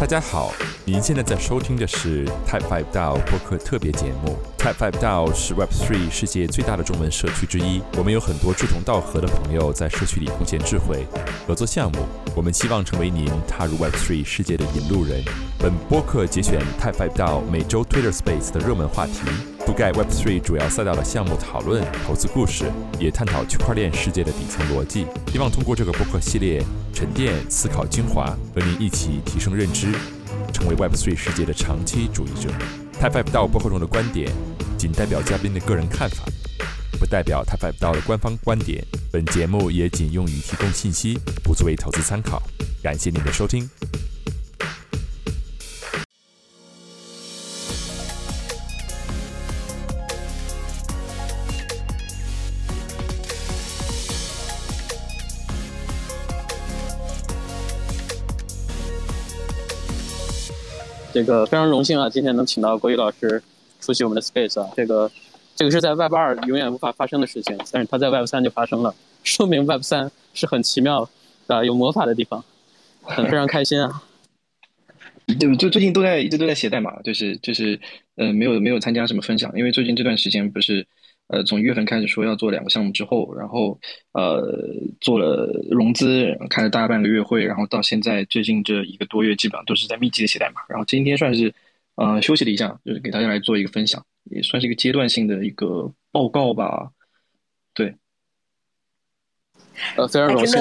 大家好，您现在在收听的是 Type Five DAO 播客特别节目。Type Five DAO 是 Web Three 世界最大的中文社区之一，我们有很多志同道合的朋友在社区里贡献智慧、合作项目。我们希望成为您踏入 Web Three 世界的引路人。本播客节选 Type Five DAO 每周 Twitter Space 的热门话题，覆盖 Web Three 主要赛道的项目讨论、投资故事，也探讨区块链世界的底层逻辑。希望通过这个播客系列沉淀思考精华，和您一起提升认知，成为 Web3 世界的长期主义者。Type Five 道播客中的观点仅代表嘉宾的个人看法，不代表 Type Five 到的官方观点。本节目也仅用于提供信息，不作为投资参考。感谢您的收听。这个非常荣幸啊，今天能请到国宇老师出席我们的 Space 啊，这个这个是在 Web 二永远无法发生的事情，但是它在 Web 三就发生了，说明 Web 三是很奇妙啊、有魔法的地方，很非常开心啊。就，就最近都在一直都在写代码，就是就是呃没有没有参加什么分享，因为最近这段时间不是呃从一月份开始说要做两个项目之后，然后呃做了融资，开了大半个月会，然后到现在最近这一个多月基本上都是在密集的写代码，然后今天算是呃休息了一下，就是给大家来做一个分享，也算是一个阶段性的一个报告吧。对，呃，非常荣幸。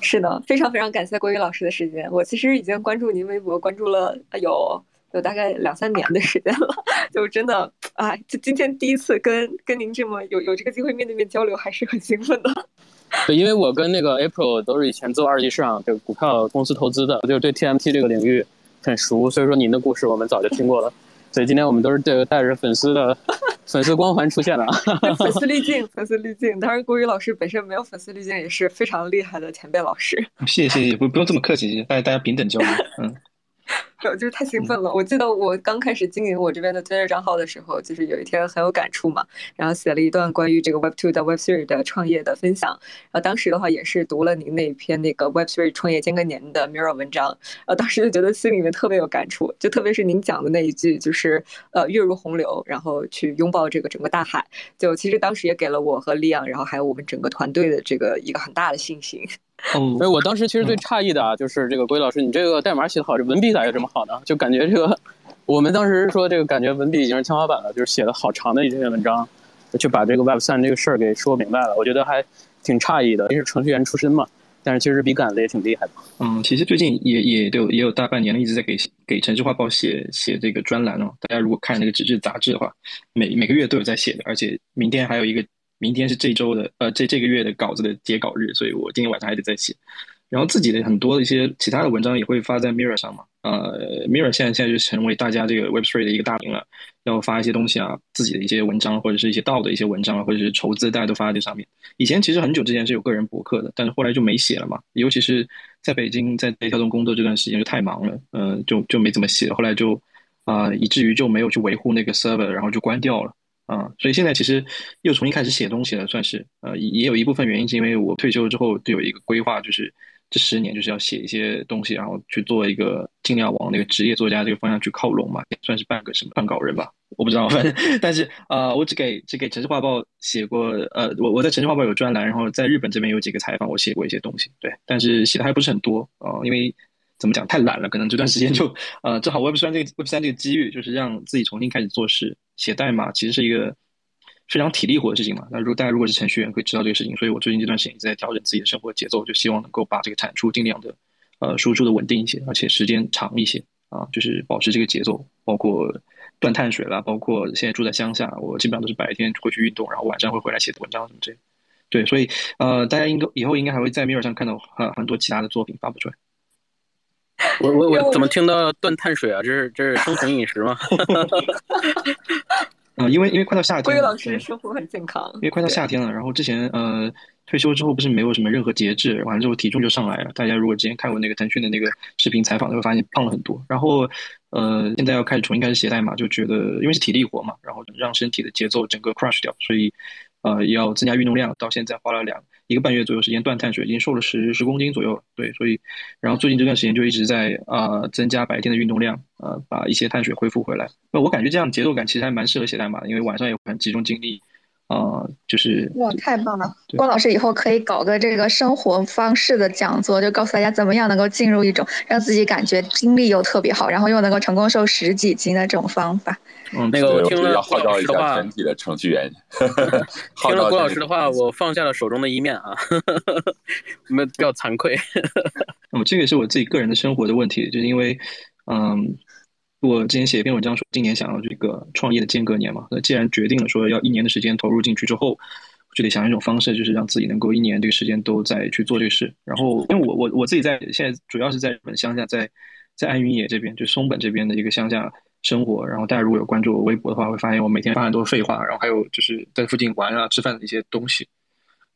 是的，非常非常感谢郭宇老师的时间。我其实已经关注您微博，关注了有有大概两三年的时间了，就真的啊，就今天第一次跟跟您这么有有这个机会面对面交流，还是很兴奋的。对，因为我跟那个 April 都是以前做二级市场这个股票公司投资的，就是对 TMT 这个领域很熟，所以说您的故事我们早就听过了。所以今天我们都是这个带着粉丝的 粉丝光环出现的，粉丝滤镜，粉丝滤镜。当然，郭宇老师本身没有粉丝滤镜，也是非常厉害的前辈老师。谢谢谢谢，不不用这么客气，大家大家平等交流，嗯。就是太兴奋了！我记得我刚开始经营我这边的 Twitter 账号的时候，就是有一天很有感触嘛，然后写了一段关于这个 Web Two 到 Web Three 的创业的分享。然后当时的话也是读了您那篇那个 Web Three 创业间隔年的 Mirror 文章，呃，当时就觉得心里面特别有感触，就特别是您讲的那一句，就是呃跃入洪流，然后去拥抱这个整个大海。就其实当时也给了我和利昂，然后还有我们整个团队的这个一个很大的信心。嗯，所以我当时其实最诧异的啊，就是这个郭老师，你这个代码写的好，这文笔咋也这么好的？就感觉这个，我们当时说这个感觉文笔已经是天花板了，就是写的好长的一篇文章，就把这个 Web 三这个事儿给说明白了。我觉得还挺诧异的，因为是程序员出身嘛，但是其实笔杆子也挺厉害的。嗯，其实最近也也有也有大半年了，一直在给给城市画报写写这个专栏哦。大家如果看那个纸质杂志的话，每每个月都有在写的，而且明天还有一个。明天是这周的呃这这个月的稿子的截稿日，所以我今天晚上还得再写。然后自己的很多的一些其他的文章也会发在 Mirror 上嘛。呃，Mirror 现在现在就成为大家这个 Web3 的一个大屏了，要发一些东西啊，自己的一些文章或者是一些道的一些文章或者是筹资，大家都发在这上面。以前其实很久之前是有个人博客的，但是后来就没写了嘛。尤其是在北京在北跳动工作这段时间就太忙了，嗯，就就没怎么写。后来就啊，以至于就没有去维护那个 server，然后就关掉了。啊，所以现在其实又重新开始写东西了，算是呃，也有一部分原因是因为我退休之后就有一个规划，就是这十年就是要写一些东西，然后去做一个尽量往那个职业作家这个方向去靠拢嘛，也算是半个什么撰稿人吧，我不知道，反正 但是啊，我只给只给城市画报写过，呃，我我在城市画报有专栏，然后在日本这边有几个采访，我写过一些东西，对，但是写的还不是很多啊，因为。怎么讲？太懒了，可能这段时间就，呃，正好 Web 三这个 Web 三这个机遇，就是让自己重新开始做事，写代码其实是一个非常体力活的事情嘛。那如果大家如果是程序员，可以知道这个事情。所以我最近这段时间一直在调整自己的生活节奏，就希望能够把这个产出尽量的，呃，输出的稳定一些，而且时间长一些啊，就是保持这个节奏。包括断碳水啦，包括现在住在乡下，我基本上都是白天会去运动，然后晚上会回来写文章什么之类。对，所以呃，大家应该以后应该还会在 Mirror 上看到很很多其他的作品发布出来。我我我怎么听到断碳水啊？这是这是生存饮食吗？啊，因为因为快到夏天，桂老师生活很健康。因为快到夏天了，然后之前呃退休之后不是没有什么任何节制，完了之后体重就上来了。大家如果之前看过那个腾讯的那个视频采访，就会发现胖了很多。然后呃现在要开始重新开始写代码，就觉得因为是体力活嘛，然后让身体的节奏整个 crush 掉，所以呃要增加运动量。到现在花了两一个半月左右时间断碳水，已经瘦了十十公斤左右。对，所以然后最近这段时间就一直在啊增加白天的运动量，呃，把一些碳水恢复回来。那我感觉这样节奏感其实还蛮适合写代码的，因为晚上也很集中精力。啊，就是哇，太棒了！郭老师以后可以搞个这个生活方式的讲座，就告诉大家怎么样能够进入一种让自己感觉精力又特别好，然后又能够成功瘦十几斤的这种方法。嗯，那个我听了郭老师的话，全体的程序员 听了郭老师的话，我放下了手中的一面啊，我们比较惭愧。那么这个是我自己个人的生活的问题，就是因为，嗯。我之前写一篇文章说，今年想要这个创业的间隔年嘛，那既然决定了说要一年的时间投入进去之后，就得想一种方式，就是让自己能够一年这个时间都在去做这个事。然后，因为我我我自己在现在主要是在日本乡下，在在安云野这边，就松本这边的一个乡下生活。然后大家如果有关注我微博的话，会发现我每天发很多废话，然后还有就是在附近玩啊、吃饭的一些东西。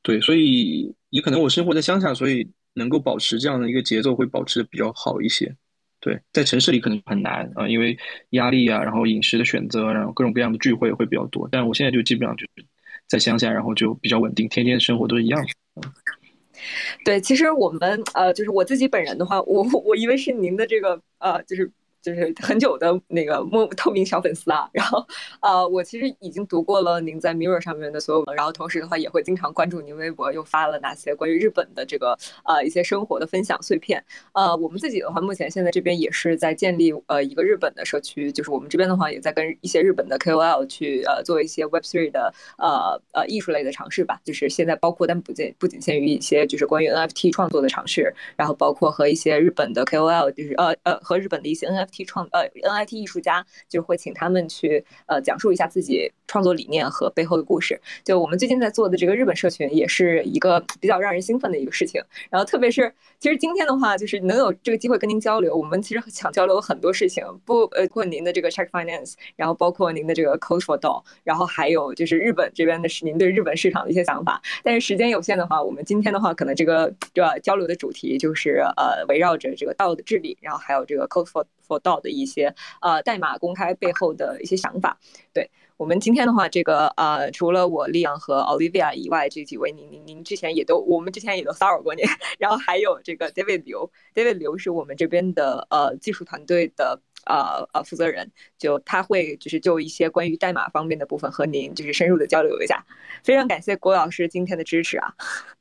对，所以也可能我生活在乡下，所以能够保持这样的一个节奏，会保持的比较好一些。对，在城市里可能很难啊，因为压力啊，然后饮食的选择，然后各种各样的聚会会比较多。但我现在就基本上就是在乡下，然后就比较稳定，天天生活都是一样的。对，其实我们呃，就是我自己本人的话，我我以为是您的这个呃，就是。就是 很久的那个莫透明小粉丝啊，然后，呃，我其实已经读过了您在 Mirror 上面的所有文，然后同时的话也会经常关注您微博，又发了哪些关于日本的这个呃一些生活的分享碎片。呃，我们自己的话，目前现在这边也是在建立呃一个日本的社区，就是我们这边的话也在跟一些日本的 KOL 去呃做一些 Web3 的呃呃艺术类的尝试吧。就是现在包括但不仅不仅限于一些就是关于 NFT 创作的尝试，然后包括和一些日本的 KOL，就是呃呃和日本的一些 NFT。T 创呃 NIT 艺术家就会请他们去呃讲述一下自己创作理念和背后的故事。就我们最近在做的这个日本社群，也是一个比较让人兴奋的一个事情。然后特别是其实今天的话，就是能有这个机会跟您交流，我们其实想交流很多事情，不呃，包括您的这个 Check Finance，然后包括您的这个 Code for Doll，然后还有就是日本这边的是您对日本市场的一些想法。但是时间有限的话，我们今天的话可能这个这交流的主题就是呃围绕着这个道的治理，然后还有这个 Code for for Doll。的一些呃代码公开背后的一些想法，对我们今天的话，这个呃除了我利昂和 Olivia 以外，这几位您您您之前也都我们之前也都骚扰过您，然后还有这个 David 刘，David 刘是我们这边的呃技术团队的。呃呃，负责人就他会就是就一些关于代码方面的部分和您就是深入的交流一下，非常感谢郭老师今天的支持啊。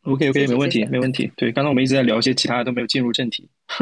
OK OK，没问题没问题。对，刚刚我们一直在聊一些其他的，都没有进入正题。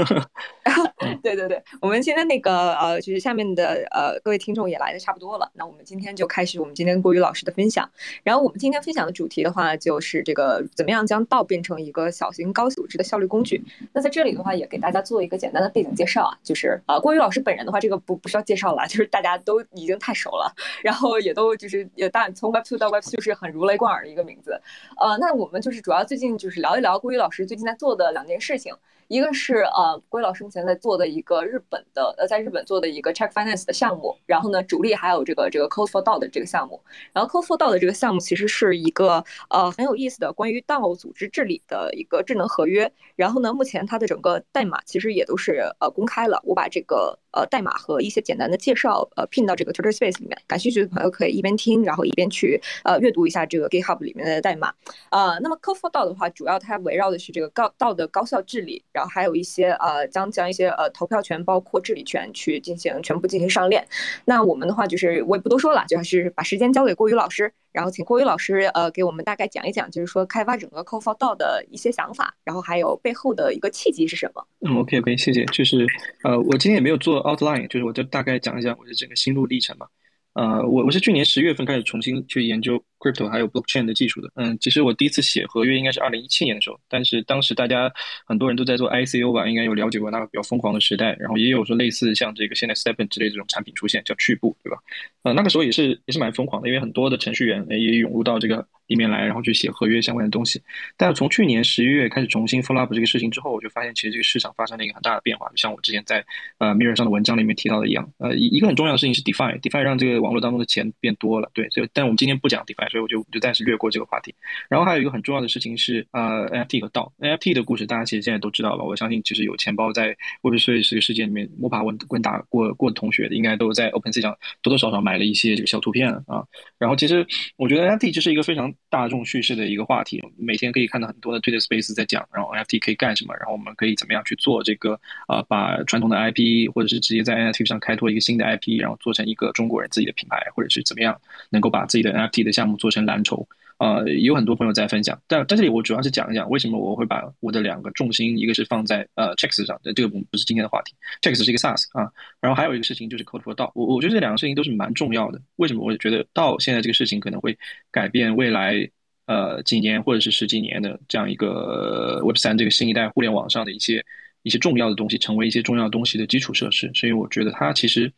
对对对，我们现在那个呃，就是下面的呃各位听众也来的差不多了，那我们今天就开始我们今天郭宇老师的分享。然后我们今天分享的主题的话，就是这个怎么样将道变成一个小型高组织的效率工具。那在这里的话，也给大家做一个简单的背景介绍啊，就是呃郭宇老师本人的话，这个不不需要介绍了，就是大家都已经太熟了，然后也都就是也大从 Web Two 到 Web Two 是很如雷贯耳的一个名字。呃，那我们就是主要最近就是聊一聊郭宇老师最近在做的两件事情。一个是呃，郭宇老师目前在做的一个日本的呃，在日本做的一个 Check Finance 的项目，然后呢，主力还有这个这个 Code for DAO 的这个项目，然后 Code for DAO 的这个项目其实是一个呃很有意思的关于 DAO 组织治理的一个智能合约，然后呢，目前它的整个代码其实也都是呃公开了，我把这个。呃，代码和一些简单的介绍，呃，拼到这个 Twitter Space 里面。感兴趣的朋友可以一边听，然后一边去呃阅读一下这个 GitHub 里面的代码。呃，那么 Code for d 的话，主要它围绕的是这个高道的高效治理，然后还有一些呃将将一些呃投票权包括治理权去进行全部进行上链。那我们的话就是我也不多说了，就是把时间交给郭宇老师。然后请郭宇老师呃给我们大概讲一讲，就是说开发整个 Code for DAO 的一些想法，然后还有背后的一个契机是什么？嗯，OK OK，谢谢。就是呃，我今天也没有做 outline，就是我就大概讲一讲我的整个心路历程吧。呃，我我是去年十月份开始重新去研究 crypto 还有 blockchain 的技术的。嗯，其实我第一次写合约应该是二零一七年的时候，但是当时大家很多人都在做 ICO 吧，应该有了解过那个比较疯狂的时代。然后也有说类似像这个现在 Stepn 之类这种产品出现，叫趣步，对吧？呃，那个时候也是也是蛮疯狂的，因为很多的程序员也涌入到这个。里面来，然后去写合约相关的东西。但是从去年十一月开始重新 full up 这个事情之后，我就发现其实这个市场发生了一个很大的变化。就像我之前在呃 Mirror 上的文章里面提到的一样，呃，一一个很重要的事情是 DeFi，DeFi 让这个网络当中的钱变多了。对，所以但我们今天不讲 DeFi，所以我就就暂时略过这个话题。然后还有一个很重要的事情是，呃，NFT 和道 NFT 的故事，大家其实现在都知道了。我相信，其实有钱包在 Web3 这个世界里面摸爬滚滚打过过的同学，应该都在 OpenSea 上多多少少买了一些这个小图片啊。然后其实我觉得 NFT 就是一个非常大众叙事的一个话题，每天可以看到很多的 Twitter Space 在讲，然后 NFT 可以干什么，然后我们可以怎么样去做这个啊，把传统的 IP 或者是直接在 NFT 上开拓一个新的 IP，然后做成一个中国人自己的品牌，或者是怎么样能够把自己的 NFT 的项目做成蓝筹。呃，有很多朋友在分享，但在这里我主要是讲一讲为什么我会把我的两个重心，一个是放在呃 checks 上，这个不是今天的话题，checks 是一个 SaaS 啊，然后还有一个事情就是 code for 道，我我觉得这两个事情都是蛮重要的。为什么我觉得道现在这个事情可能会改变未来呃几年或者是十几年的这样一个 Web 三这个新一代互联网上的一些一些重要的东西，成为一些重要东西的基础设施，所以我觉得它其实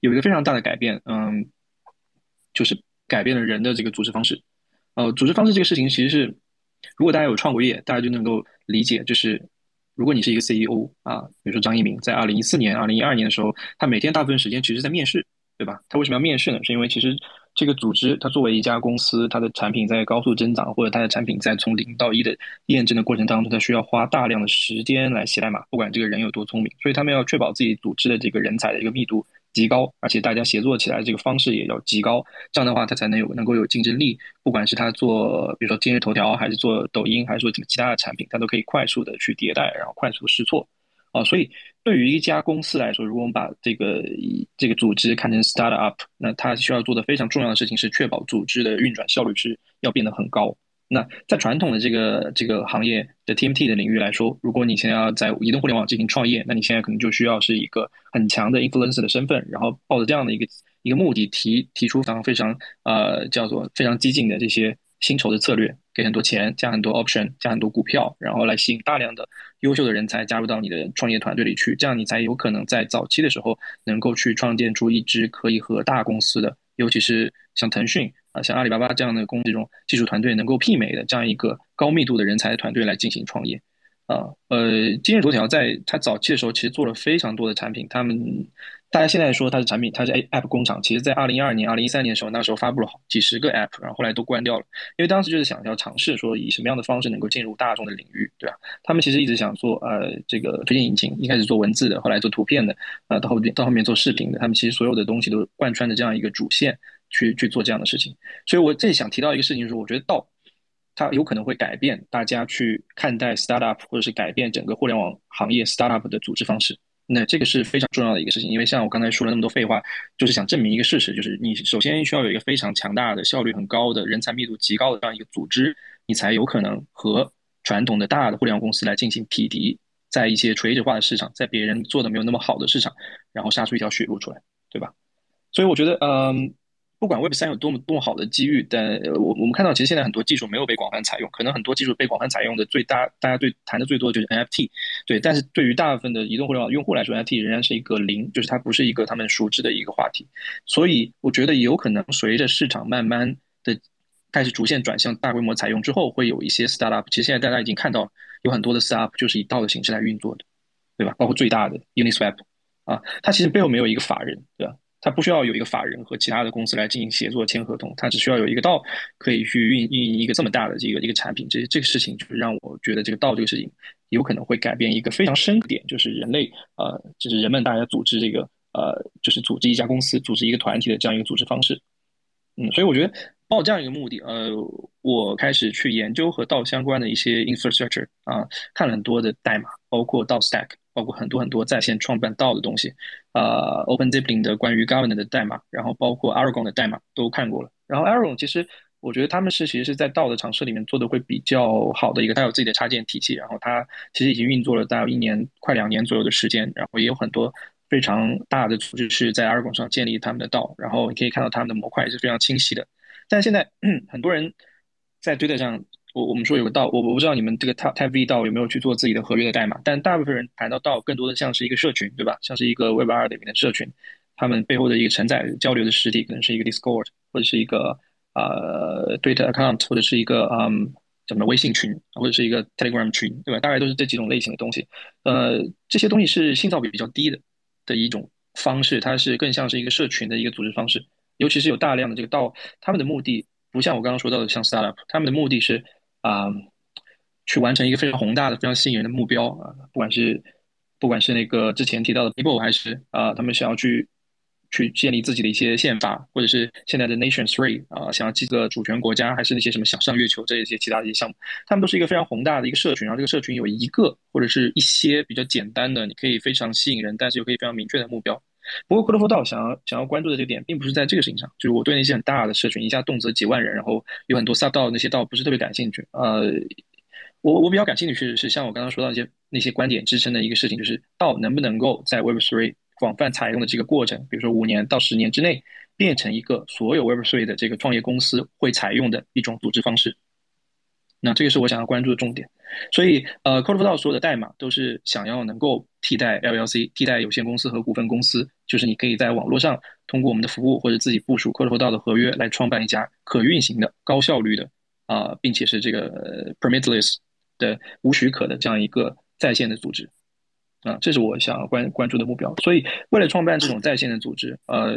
有一个非常大的改变，嗯，就是改变了人的这个组织方式。呃，组织方式这个事情，其实是如果大家有创过业，大家就能够理解，就是如果你是一个 CEO 啊，比如说张一鸣，在二零一四年、二零一二年的时候，他每天大部分时间其实在面试，对吧？他为什么要面试呢？是因为其实这个组织，它作为一家公司，它的产品在高速增长，或者它的产品在从零到一的验证的过程当中，它需要花大量的时间来写代码，不管这个人有多聪明，所以他们要确保自己组织的这个人才的一个密度。极高，而且大家协作起来这个方式也要极高，这样的话他才能有能够有竞争力。不管是他做，比如说今日头条，还是做抖音，还是做其他的产品，他都可以快速的去迭代，然后快速试错。啊，所以对于一家公司来说，如果我们把这个这个组织看成 start up，那它需要做的非常重要的事情是确保组织的运转效率是要变得很高。那在传统的这个这个行业的 TMT 的领域来说，如果你现在要在移动互联网进行创业，那你现在可能就需要是一个很强的 influencer 的身份，然后抱着这样的一个一个目的提提出非常非常呃叫做非常激进的这些薪酬的策略，给很多钱，加很多 option，加很多股票，然后来吸引大量的优秀的人才加入到你的创业团队里去，这样你才有可能在早期的时候能够去创建出一支可以和大公司的，尤其是像腾讯。像阿里巴巴这样的公这种技术团队能够媲美的这样一个高密度的人才团队来进行创业，啊，呃，今日头条在它早期的时候其实做了非常多的产品，他们大家现在说它是产品，它是 App 工厂，其实在二零一二年、二零一三年的时候，那时候发布了好几十个 App，然后后来都关掉了，因为当时就是想要尝试说以什么样的方式能够进入大众的领域，对吧？他们其实一直想做呃这个推荐引擎，一开始做文字的，后来做图片的，呃，到后面到后面做视频的，他们其实所有的东西都贯穿着这样一个主线。去去做这样的事情，所以我这里想提到一个事情，就是我觉得道它有可能会改变大家去看待 startup，或者是改变整个互联网行业 startup 的组织方式。那这个是非常重要的一个事情，因为像我刚才说了那么多废话，就是想证明一个事实，就是你首先需要有一个非常强大的、效率很高的人才密度极高的这样一个组织，你才有可能和传统的大的互联网公司来进行匹敌，在一些垂直化的市场，在别人做的没有那么好的市场，然后杀出一条血路出来，对吧？所以我觉得，嗯。不管 Web 三有多么多么好的机遇，但我我们看到，其实现在很多技术没有被广泛采用。可能很多技术被广泛采用的最大，大家对谈的最多的就是 NFT。对，但是对于大部分的移动互联网用户来说，NFT 仍然是一个零，就是它不是一个他们熟知的一个话题。所以，我觉得有可能随着市场慢慢的开始逐渐转向大规模采用之后，会有一些 startup。其实现在大家已经看到，有很多的 startup 就是以道的形式来运作的，对吧？包括最大的 Uniswap 啊，它其实背后没有一个法人，对吧？它不需要有一个法人和其他的公司来进行协作签合同，它只需要有一个道可以去运运营一个这么大的这个一个产品。这这个事情就是让我觉得这个道这个事情有可能会改变一个非常深的点，就是人类呃，就是人们大家组织这个呃，就是组织一家公司、组织一个团体的这样一个组织方式。嗯，所以我觉得抱这样一个目的，呃，我开始去研究和道相关的一些 infrastructure 啊，看了很多的代码，包括道 stack。包括很多很多在线创办道的东西，呃，OpenZipLink 的关于 Governor 的代码，然后包括 Aragon 的代码都看过了。然后 Aragon 其实我觉得他们是其实是在道的尝试里面做的会比较好的一个，它有自己的插件体系，然后它其实已经运作了大概一年快两年左右的时间，然后也有很多非常大的组织是在 Aragon 上建立他们的道，然后你可以看到他们的模块也是非常清晰的。但现在 很多人在推特上。我我们说有个道，我我不知道你们这个 Type V 道有没有去做自己的合约的代码，但大部分人谈到道，更多的像是一个社群，对吧？像是一个 Web 二里面的社群，他们背后的一个承载交流的实体，可能是一个 Discord，或者是一个呃 Twitter account，或者是一个嗯怎么微信群，或者是一个 Telegram 群，对吧？大概都是这几种类型的东西。呃，这些东西是信噪比比较低的的一种方式，它是更像是一个社群的一个组织方式，尤其是有大量的这个道，他们的目的。不像我刚刚说到的像 startup，他们的目的是啊，去完成一个非常宏大的、非常吸引人的目标啊，不管是不管是那个之前提到的 people，还是啊，他们想要去。去建立自己的一些宪法，或者是现在的 nation three 啊，想要记个主权国家，还是那些什么想上月球这一些其他的一些项目，他们都是一个非常宏大的一个社群。然后这个社群有一个或者是一些比较简单的，你可以非常吸引人，但是又可以非常明确的目标。不过，科多福道想要想要关注的这个点，并不是在这个事情上，就是我对那些很大的社群，一下动辄几万人，然后有很多 sub 道那些道不是特别感兴趣。呃，我我比较感兴趣是是像我刚刚说到一些那些观点支撑的一个事情，就是道能不能够在 Web three。广泛采用的这个过程，比如说五年到十年之内，变成一个所有 Web Three 的这个创业公司会采用的一种组织方式。那这个是我想要关注的重点。所以，呃 c o d e f l o w 所有的代码都是想要能够替代 LLC、替代有限公司和股份公司，就是你可以在网络上通过我们的服务或者自己部署 c o d e f l o w 的合约来创办一家可运行的、高效率的啊，并且是这个 permitless 的无许可的这样一个在线的组织。啊，这是我想要关关注的目标。所以，为了创办这种在线的组织，呃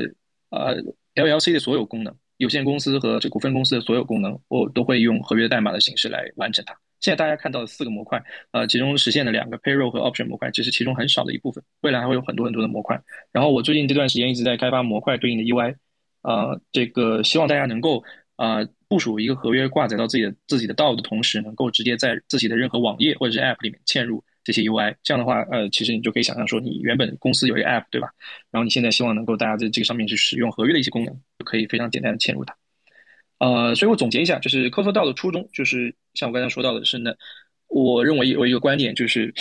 呃，LLC 的所有功能，有限公司和这股份公司的所有功能，我都会用合约代码的形式来完成它。现在大家看到的四个模块，呃，其中实现的两个 payroll 和 option 模块，只是其中很少的一部分。未来还会有很多很多的模块。然后，我最近这段时间一直在开发模块对应的 UI，呃，这个希望大家能够啊部署一个合约挂载到自己的自己的道的同时，能够直接在自己的任何网页或者是 app 里面嵌入。这些 UI，这样的话，呃，其实你就可以想象说，你原本公司有一个 App，对吧？然后你现在希望能够大家在这个上面去使用合约的一些功能，就可以非常简单的嵌入它。呃，所以我总结一下，就是 c o d e d a o 的初衷，就是像我刚才说到的是呢，我认为有一个观点，就是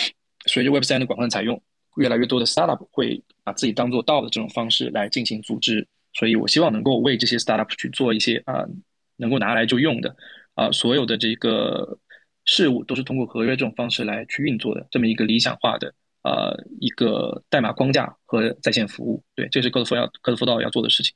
随着 Web 三的广泛采用，越来越多的 Startup 会把自己当做道的这种方式来进行组织，所以我希望能够为这些 Startup 去做一些啊，能够拿来就用的啊，所有的这个。事物都是通过合约这种方式来去运作的，这么一个理想化的呃一个代码框架和在线服务，对，这是科德福要科德福道要做的事情。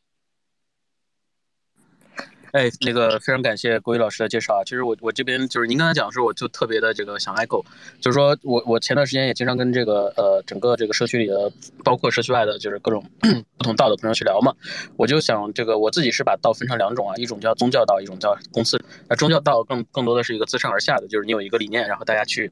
哎，那个非常感谢郭宇老师的介绍啊。其实我我这边就是您刚才讲的时候，我就特别的这个想 echo，就是说我我前段时间也经常跟这个呃整个这个社区里的，包括社区外的，就是各种 不同道的朋友去聊嘛。我就想这个我自己是把道分成两种啊，一种叫宗教道，一种叫公司。那宗教道更更多的是一个自上而下的，就是你有一个理念，然后大家去。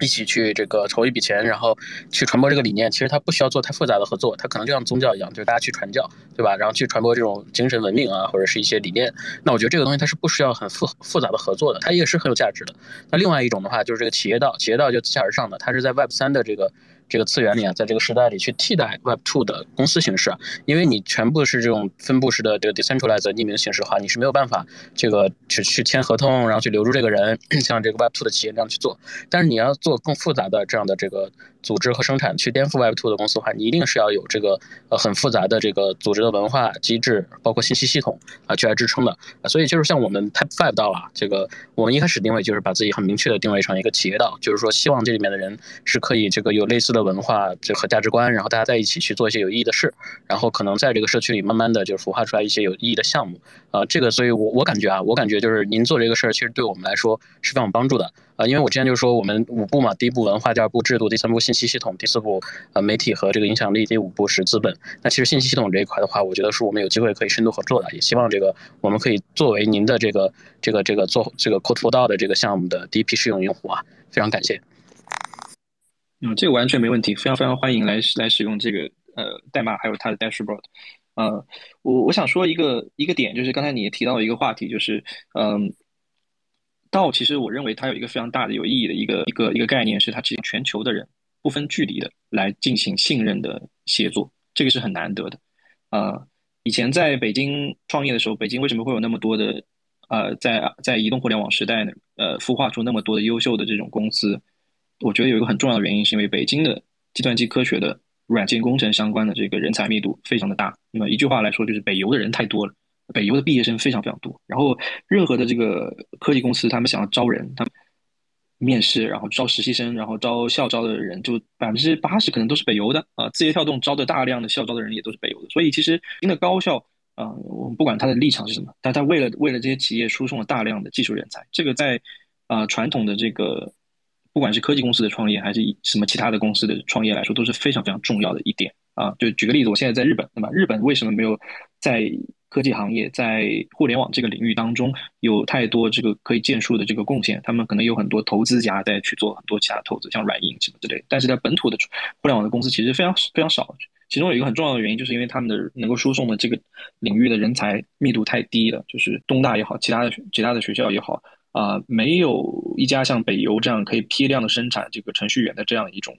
一起去这个筹一笔钱，然后去传播这个理念。其实它不需要做太复杂的合作，它可能就像宗教一样，就是大家去传教，对吧？然后去传播这种精神文明啊，或者是一些理念。那我觉得这个东西它是不需要很复复杂的合作的，它也是很有价值的。那另外一种的话，就是这个企业道，企业道就自下而上的，它是在 Web 三的这个。这个次元里啊，在这个时代里去替代 Web Two 的公司形式，因为你全部是这种分布式的这个 decentralized 匿名形式的话，你是没有办法这个去去签合同，然后去留住这个人，像这个 Web Two 的企业那样去做。但是你要做更复杂的这样的这个。组织和生产去颠覆 Web Two 的公司的话，你一定是要有这个呃很复杂的这个组织的文化机制，包括信息系统啊去来支撑的。所以就是像我们 Type Five 到了，这个我们一开始定位就是把自己很明确的定位成一个企业道，就是说希望这里面的人是可以这个有类似的文化这和价值观，然后大家在一起去做一些有意义的事，然后可能在这个社区里慢慢的就孵化出来一些有意义的项目啊。这个所以我我感觉啊，我感觉就是您做这个事儿，其实对我们来说是非常有帮助的。啊，因为我之前就是说我们五步嘛，第一步文化，第二步制度，第三步信息系统，第四步呃媒体和这个影响力，第五步是资本。那其实信息系统这一块的话，我觉得是我们有机会可以深度合作的，也希望这个我们可以作为您的这个这个这个做这个 Code for 道的这个项目的第一批试用用户啊，非常感谢。嗯，这个完全没问题，非常非常欢迎来来使用这个呃代码，还有它的 dashboard。呃，我我想说一个一个点，就是刚才你提到一个话题，就是嗯。道其实我认为它有一个非常大的有意义的一个一个一个概念，是它支持全球的人不分距离的来进行信任的协作，这个是很难得的。呃，以前在北京创业的时候，北京为什么会有那么多的呃在在移动互联网时代呢？呃，孵化出那么多的优秀的这种公司？我觉得有一个很重要的原因，是因为北京的计算机科学的软件工程相关的这个人才密度非常的大。那么一句话来说，就是北邮的人太多了。北邮的毕业生非常非常多，然后任何的这个科技公司，他们想要招人，他面试，然后招实习生，然后招校招的人，就百分之八十可能都是北邮的啊。字节跳动招的大量的校招的人也都是北邮的，所以其实新的高校啊，我们不管他的立场是什么，但他为了为了这些企业输送了大量的技术人才，这个在啊传统的这个不管是科技公司的创业，还是什么其他的公司的创业来说，都是非常非常重要的一点啊。就举个例子，我现在在日本，那么日本为什么没有在科技行业在互联网这个领域当中有太多这个可以建树的这个贡献，他们可能有很多投资家在去做很多其他投资，像软银什么之类。但是在本土的互联网的公司其实非常非常少，其中有一个很重要的原因，就是因为他们的能够输送的这个领域的人才密度太低了，就是东大也好，其他的其他的学校也好，啊，没有一家像北邮这样可以批量的生产这个程序员的这样一种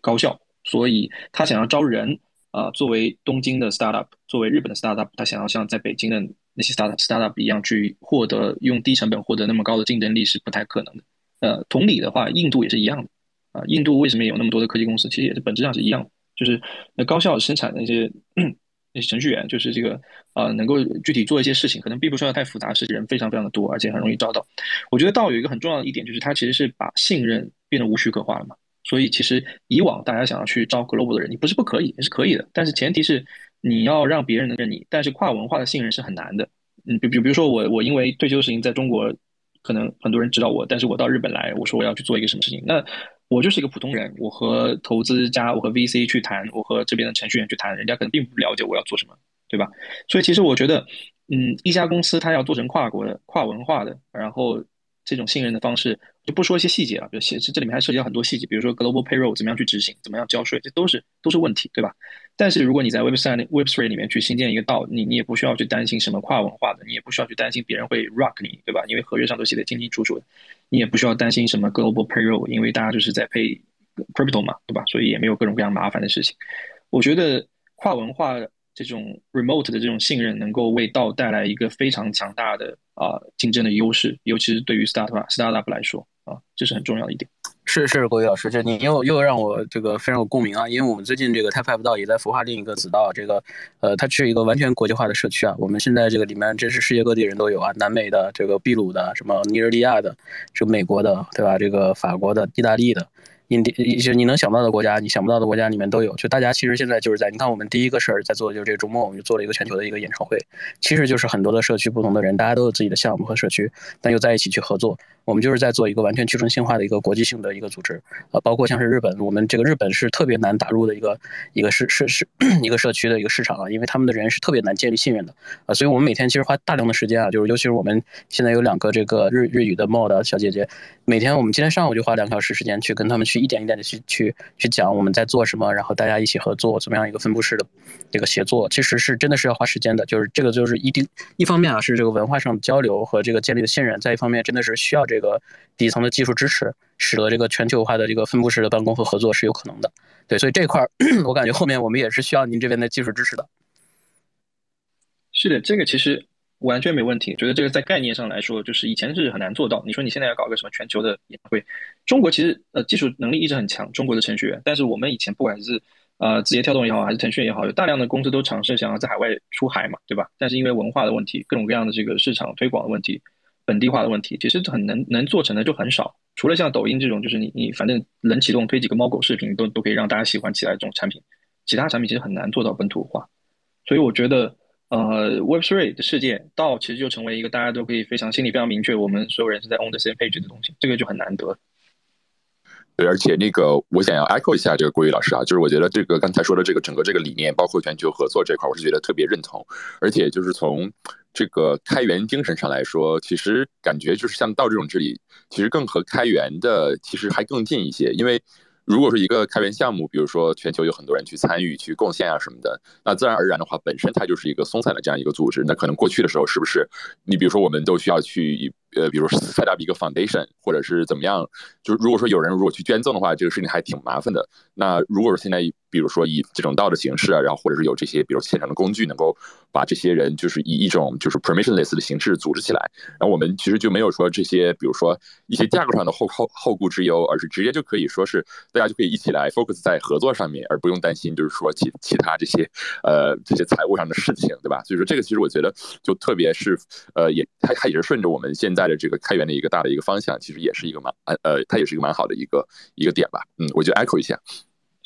高校，所以他想要招人。啊，作为东京的 startup，作为日本的 startup，他想要像在北京的那些 startup startup 一样去获得用低成本获得那么高的竞争力是不太可能的。呃，同理的话，印度也是一样的。啊，印度为什么有那么多的科技公司？其实也是本质上是一样的，就是那高效生产那些 那些程序员，就是这个啊，能够具体做一些事情，可能并不需要太复杂，是人非常非常的多，而且很容易招到。我觉得道有一个很重要的一点，就是它其实是把信任变得无许可化了嘛。所以其实以往大家想要去招 global 的人，你不是不可以，也是可以的。但是前提是你要让别人能认你。但是跨文化的信任是很难的。嗯，比比比如说我我因为退休的事情在中国，可能很多人知道我，但是我到日本来，我说我要去做一个什么事情，那我就是一个普通人。我和投资家，我和 VC 去谈，我和这边的程序员去谈，人家可能并不了解我要做什么，对吧？所以其实我觉得，嗯，一家公司它要做成跨国的、跨文化的，然后。这种信任的方式就不说一些细节了，比如写这里面还涉及到很多细节，比如说 global payroll 怎么样去执行，怎么样交税，这都是都是问题，对吧？但是如果你在 Web 三 Web three 里面去新建一个道，你你也不需要去担心什么跨文化的，你也不需要去担心别人会 rock 你，对吧？因为合约上都写的清清楚楚的，你也不需要担心什么 global payroll，因为大家就是在 pay crypto 嘛，对吧？所以也没有各种各样麻烦的事情。我觉得跨文化这种 remote 的这种信任，能够为道带来一个非常强大的。啊，竞争的优势，尤其是对于 startup startup 来说啊，这是很重要的一点。是是，郭宇老师，这你又又让我这个非常有共鸣啊，因为我们最近这个 Type Five 道也在孵化另一个子道，这个呃，它是一个完全国际化的社区啊。我们现在这个里面真是世界各地人都有啊，南美的、这个秘鲁的、什么尼日利亚的、这个美国的，对吧？这个法国的、意大利的。印第一些你能想到的国家，你想不到的国家里面都有。就大家其实现在就是在，你看我们第一个事儿在做，就是这个周末我们就做了一个全球的一个演唱会。其实就是很多的社区不同的人，大家都有自己的项目和社区，但又在一起去合作。我们就是在做一个完全去中心化的一个国际性的一个组织，呃，包括像是日本，我们这个日本是特别难打入的一个一个是是是 一个社区的一个市场啊，因为他们的人是特别难建立信任的啊，所以我们每天其实花大量的时间啊，就是尤其是我们现在有两个这个日日语的 mod 小姐姐，每天我们今天上午就花两个小时时间去跟他们去一点一点的去去去讲我们在做什么，然后大家一起合作怎么样一个分布式的这个协作，其实是真的是要花时间的，就是这个就是一定一方面啊是这个文化上的交流和这个建立的信任，再一方面真的是需要这个。底层的技术支持，使得这个全球化的这个分布式的办公和合作是有可能的。对，所以这块儿 我感觉后面我们也是需要您这边的技术支持的。是的，这个其实完全没问题。觉得这个在概念上来说，就是以前是很难做到。你说你现在要搞个什么全球的演唱会，中国其实呃技术能力一直很强，中国的程序员。但是我们以前不管是呃字节跳动也好，还是腾讯也好，有大量的公司都尝试想要在海外出海嘛，对吧？但是因为文化的问题，各种各样的这个市场推广的问题。本地化的问题其实很能能做成的就很少，除了像抖音这种，就是你你反正能启动推几个猫狗视频都都可以让大家喜欢起来这种产品，其他产品其实很难做到本土化。所以我觉得，呃，Web Three 的世界到其实就成为一个大家都可以非常心里非常明确，我们所有人是在 on the same page 的东西，这个就很难得。对，而且那个我想要 echo 一下这个郭宇老师啊，就是我觉得这个刚才说的这个整个这个理念，包括全球合作这块，我是觉得特别认同，而且就是从。这个开源精神上来说，其实感觉就是像道这种治理，其实更和开源的其实还更近一些。因为如果说一个开源项目，比如说全球有很多人去参与、去贡献啊什么的，那自然而然的话，本身它就是一个松散的这样一个组织。那可能过去的时候，是不是你比如说我们都需要去。呃，比如 set up 一个 foundation，或者是怎么样，就是如果说有人如果去捐赠的话，这个事情还挺麻烦的。那如果说现在，比如说以这种道的形式啊，然后或者是有这些，比如现成的工具，能够把这些人就是以一种就是 permissionless 的形式组织起来，然后我们其实就没有说这些，比如说一些架构上的后后后顾之忧，而是直接就可以说是大家就可以一起来 focus 在合作上面，而不用担心就是说其其他这些呃这些财务上的事情，对吧？所以说这个其实我觉得就特别是呃也它它也是顺着我们现。在的这个开源的一个大的一个方向，其实也是一个蛮呃，它也是一个蛮好的一个一个点吧。嗯，我就 echo 一下。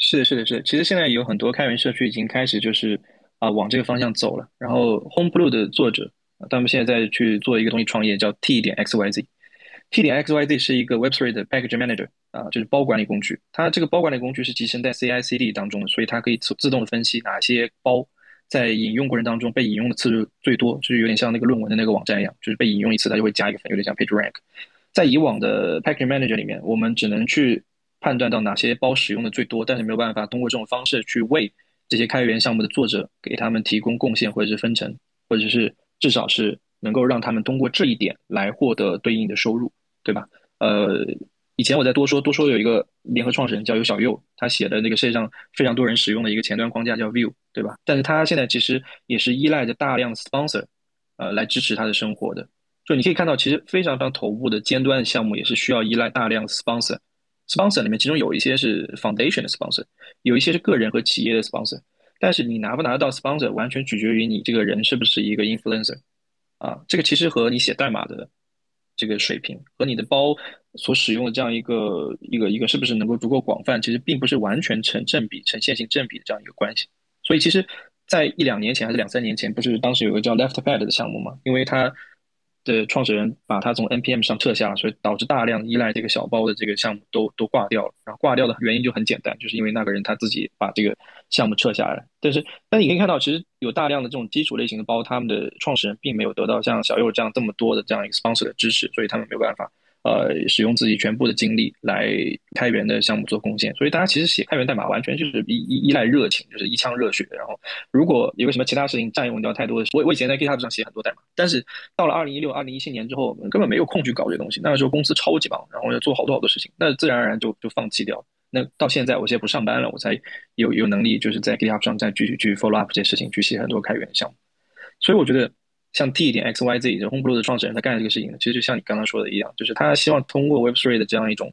是的，是的，是的。其实现在有很多开源社区已经开始就是啊往这个方向走了。然后 Homeblue 的作者，他们现在在去做一个东西创业，叫 T 点 XYZ。T 点 XYZ 是一个 Web3 的 Package Manager 啊，就是包管理工具。它这个包管理工具是集成在 CI/CD 当中的，所以它可以自自动分析哪些包在引用过程当中被引用的次数最多，就是有点像那个论文的那个网站一样，就是被引用一次它就会加一个分，有点像 PageRank。在以往的 Package Manager 里面，我们只能去判断到哪些包使用的最多，但是没有办法通过这种方式去为这些开源项目的作者给他们提供贡献或者是分成，或者是至少是能够让他们通过这一点来获得对应的收入，对吧？呃。以前我再多说多说，有一个联合创始人叫尤小右，他写的那个世界上非常多人使用的一个前端框架叫 View，对吧？但是他现在其实也是依赖着大量 sponsor，呃，来支持他的生活的。就你可以看到，其实非常非常头部的尖端的项目也是需要依赖大量 sponsor。Sponsor 里面其中有一些是 foundation 的 sponsor，有一些是个人和企业的 sponsor。但是你拿不拿得到 sponsor，完全取决于你这个人是不是一个 influencer。啊，这个其实和你写代码的这个水平和你的包。所使用的这样一个一个一个是不是能够足够广泛，其实并不是完全成正比、呈现性正比的这样一个关系。所以，其实，在一两年前还是两三年前，不是当时有个叫 LeftPad 的项目吗？因为它的创始人把他从 npm 上撤下，所以导致大量依赖这个小包的这个项目都都挂掉了。然后挂掉的原因就很简单，就是因为那个人他自己把这个项目撤下来。但是，但你可以看到，其实有大量的这种基础类型的包，他们的创始人并没有得到像小右这样这么多的这样一个 sponsor 的支持，所以他们没有办法。呃，使用自己全部的精力来开源的项目做贡献，所以大家其实写开源代码完全就是依依依赖热情，就是一腔热血。然后，如果有个什么其他事情占用掉太多的，我我以前在 GitHub 上写很多代码，但是到了二零一六、二零一七年之后，根本没有空去搞这东西。那个时候公司超级忙，然后要做好多好多事情，那自然而然就就放弃掉。那到现在，我现在不上班了，我才有有能力就是在 GitHub 上再继续去 follow up 这些事情，去写很多开源的项目。所以我觉得。像 T 点 X Y Z 这 Homeblue 的创始人，他干的这个事情呢，其实就像你刚刚说的一样，就是他希望通过 Web3 的这样一种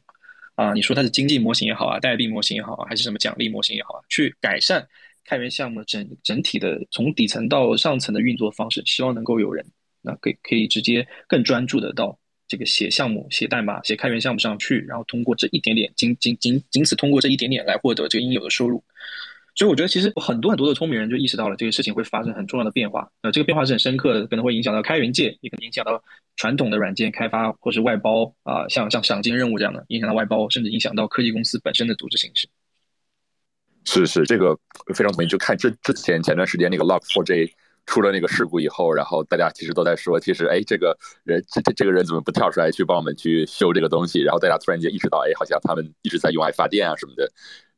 啊，你说它是经济模型也好啊，代币模型也好啊，还是什么奖励模型也好啊，去改善开源项目整整体的从底层到上层的运作方式，希望能够有人那可以可以直接更专注的到这个写项目、写代码、写开源项目上去，然后通过这一点点，仅仅仅仅此通过这一点点来获得这个应有的收入。所以我觉得，其实很多很多的聪明人就意识到了这个事情会发生很重要的变化。呃，这个变化是很深刻的，可能会影响到开源界，也可能影响到传统的软件开发或是外包啊，像像赏金任务这样的，影响到外包，甚至影响到科技公司本身的组织形式。是是，这个非常同意。就看之之前前段时间那个 Log4j 出了那个事故以后，然后大家其实都在说，其实哎，这个人这这这个人怎么不跳出来去帮我们去修这个东西？然后大家突然间意识到，哎，好像他们一直在用爱发电啊什么的。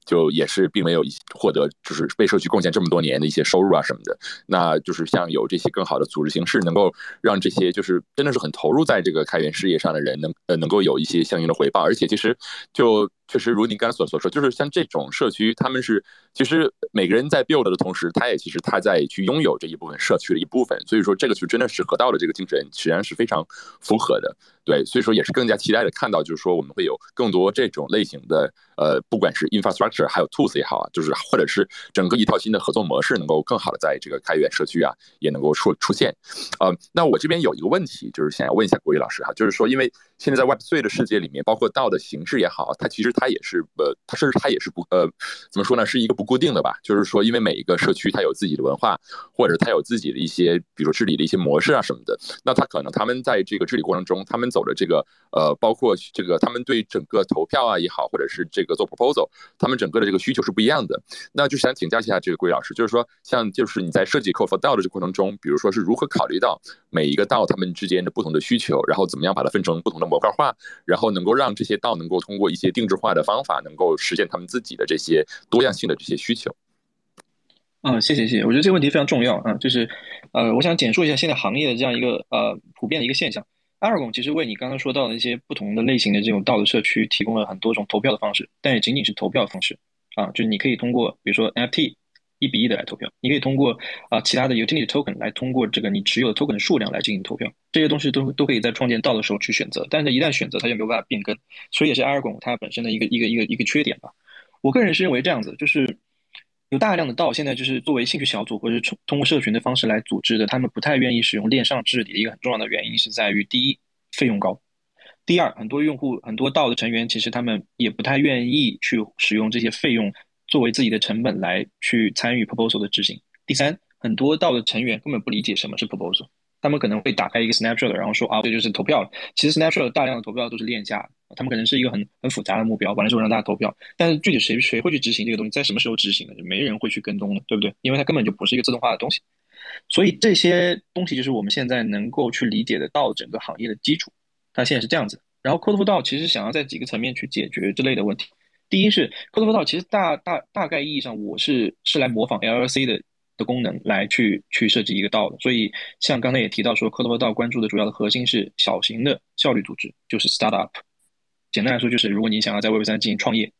就也是并没有获得，就是被社区贡献这么多年的一些收入啊什么的，那就是像有这些更好的组织形式，能够让这些就是真的是很投入在这个开源事业上的人，能呃能够有一些相应的回报，而且其实就。确实，如您刚才所所说，就是像这种社区，他们是其实每个人在 build 的同时，他也其实他在去拥有这一部分社区的一部分。所以说，这个就真的是河道的这个精神，实际上是非常符合的。对，所以说也是更加期待的看到，就是说我们会有更多这种类型的，呃，不管是 infrastructure 还有 tools 也好啊，就是或者是整个一套新的合作模式，能够更好的在这个开源社区啊，也能够出出现。呃，那我这边有一个问题，就是想要问一下国宇老师哈，就是说因为。现在在 Web3 的世界里面，包括道的形式也好，它其实它也是呃，它甚至它也是不呃，怎么说呢，是一个不固定的吧？就是说，因为每一个社区它有自己的文化，或者它有自己的一些，比如说治理的一些模式啊什么的。那它可能他们在这个治理过程中，他们走的这个呃，包括这个他们对整个投票啊也好，或者是这个做 proposal，他们整个的这个需求是不一样的。那就想请教一下这个桂老师，就是说，像就是你在设计 c o f o r DAO 的这过程中，比如说是如何考虑到每一个道他们之间的不同的需求，然后怎么样把它分成不同的。模块化，然后能够让这些道能够通过一些定制化化的方法，能够实现他们自己的这些多样性的这些需求。嗯，谢谢谢谢，我觉得这个问题非常重要啊，就是呃，我想简述一下现在行业的这样一个呃普遍的一个现象。a r g o n 其实为你刚刚说到的一些不同的类型的这种道德社区提供了很多种投票的方式，但也仅仅是投票方式啊，就是你可以通过比如说 NFT。一比一的来投票，你可以通过啊其他的 utility token 来通过这个你持有的 token 的数量来进行投票，这些东西都都可以在创建道的时候去选择，但是一旦选择它就没有办法变更，所以也是 Aragon 它本身的一个一个一个一个缺点吧。我个人是认为这样子，就是有大量的道现在就是作为兴趣小组或者通通过社群的方式来组织的，他们不太愿意使用链上治理的一个很重要的原因是在于第一费用高，第二很多用户很多道的成员其实他们也不太愿意去使用这些费用。作为自己的成本来去参与 proposal 的执行。第三，很多道的成员根本不理解什么是 proposal，他们可能会打开一个 snapshot，然后说啊，这就是投票了。其实 snapshot 大量的投票都是链下，他们可能是一个很很复杂的目标，完了之后让大家投票，但是具体谁谁会去执行这个东西，在什么时候执行的，就没人会去跟踪的，对不对？因为它根本就不是一个自动化的东西，所以这些东西就是我们现在能够去理解得到整个行业的基础。它现在是这样子，然后 Code for d 其实想要在几个层面去解决这类的问题。第一是 Code for DAO 其实大大大概意义上，我是是来模仿 LLC 的的功能来去去设计一个道的。所以像刚才也提到说，Code for DAO 关注的主要的核心是小型的效率组织，就是 startup。简单来说，就是如果你想要在 Web 三进行创业，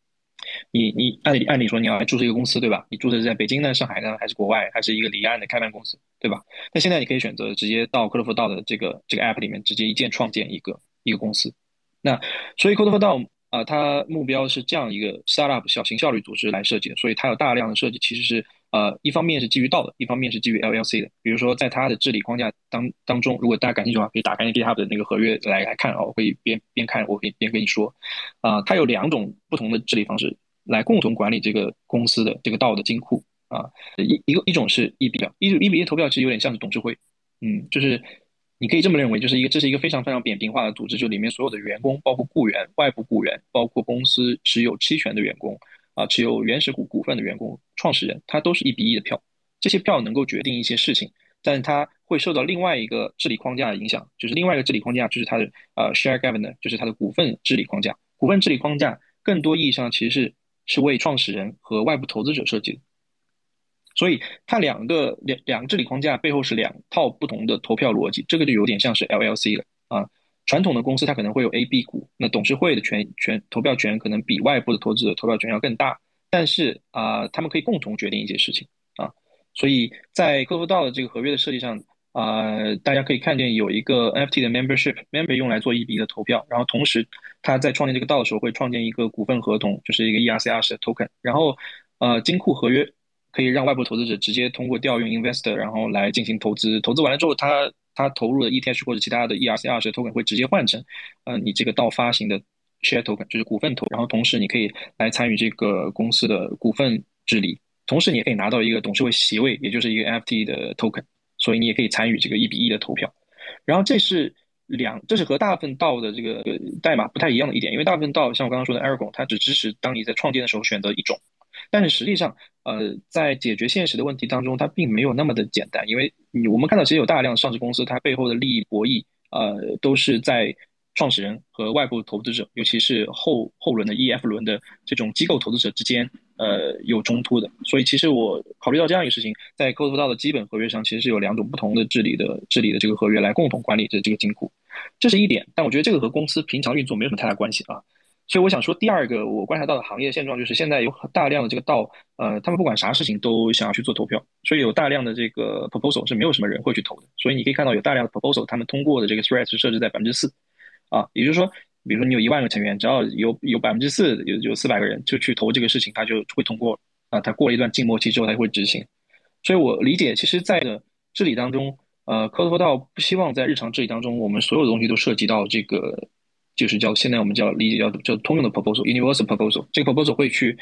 你你按理按理说你要来注册一个公司，对吧？你注册是在北京呢、上海呢，还是国外，还是一个离岸的开办公司，对吧？那现在你可以选择直接到 Code for DAO 的这个这个 App 里面，直接一键创建一个一个公司。那所以 Code for DAO 啊，它目标是这样一个 startup 小型效率组织来设计的，所以它有大量的设计其实是。呃，一方面是基于道的，一方面是基于 LLC 的。比如说，在它的治理框架当当中，如果大家感兴趣的话，可以打开 GitHub 的那个合约来来看啊。我可以边边看，我可以边跟你说。啊，它有两种不同的治理方式来共同管理这个公司的这个道的金库啊。一一个一种是一比一，一一比一投票其实有点像是董事会，嗯，就是你可以这么认为，就是一个这是一个非常非常扁平化的组织，就里面所有的员工，包括雇员、外部雇员，包括公司持有期权的员工。啊，持有原始股股份的员工、创始人，他都是一比一的票。这些票能够决定一些事情，但是它会受到另外一个治理框架的影响，就是另外一个治理框架，就是它的呃 share governance，就是它的股份治理框架。股份治理框架更多意义上其实是是为创始人和外部投资者设计的。所以它两个两两个治理框架背后是两套不同的投票逻辑，这个就有点像是 LLC 了啊。传统的公司它可能会有 A、B 股，那董事会的权权投票权可能比外部的投资者投票权要更大，但是啊，他们可以共同决定一些事情啊，所以在客户道的这个合约的设计上啊，大家可以看见有一个 NFT 的 membership，member 用来做一比一的投票，然后同时他在创建这个道的时候会创建一个股份合同，就是一个 ERC20 的 token，然后呃金库合约可以让外部投资者直接通过调用 investor，然后来进行投资，投资完了之后他。他投入的 ETH 或者其他的 ERC20 token 会直接换成，呃，你这个到发行的 share token 就是股份投，然后同时你可以来参与这个公司的股份治理，同时你也可以拿到一个董事会席位，也就是一个 FT 的 token，所以你也可以参与这个一比一的投票。然后这是两，这是和大部分道的这个代码不太一样的一点，因为大部分道像我刚刚说的 Aragon，它只支持当你在创建的时候选择一种。但是实际上，呃，在解决现实的问题当中，它并没有那么的简单，因为你我们看到其实有大量上市公司，它背后的利益博弈，呃，都是在创始人和外部投资者，尤其是后后轮的 EF 轮的这种机构投资者之间，呃，有冲突的。所以其实我考虑到这样一个事情，在 Code 道的基本合约上，其实是有两种不同的治理的治理的这个合约来共同管理的这个金库，这是一点。但我觉得这个和公司平常运作没有什么太大关系啊。所以我想说，第二个我观察到的行业现状就是，现在有大量的这个道，呃，他们不管啥事情都想要去做投票，所以有大量的这个 proposal 是没有什么人会去投的。所以你可以看到有大量的 proposal，他们通过的这个 threat 是设置在百分之四，啊，也就是说，比如说你有一万个成员，只要有有百分之四，有有四百个人就去投这个事情，他就会通过，啊，他过了一段静默期之后，他就会执行。所以我理解，其实在的治理当中，呃，Code for d 不希望在日常治理当中，我们所有的东西都涉及到这个。就是叫现在我们叫理解叫叫通用的 proposal，universal proposal。这个 proposal 会去，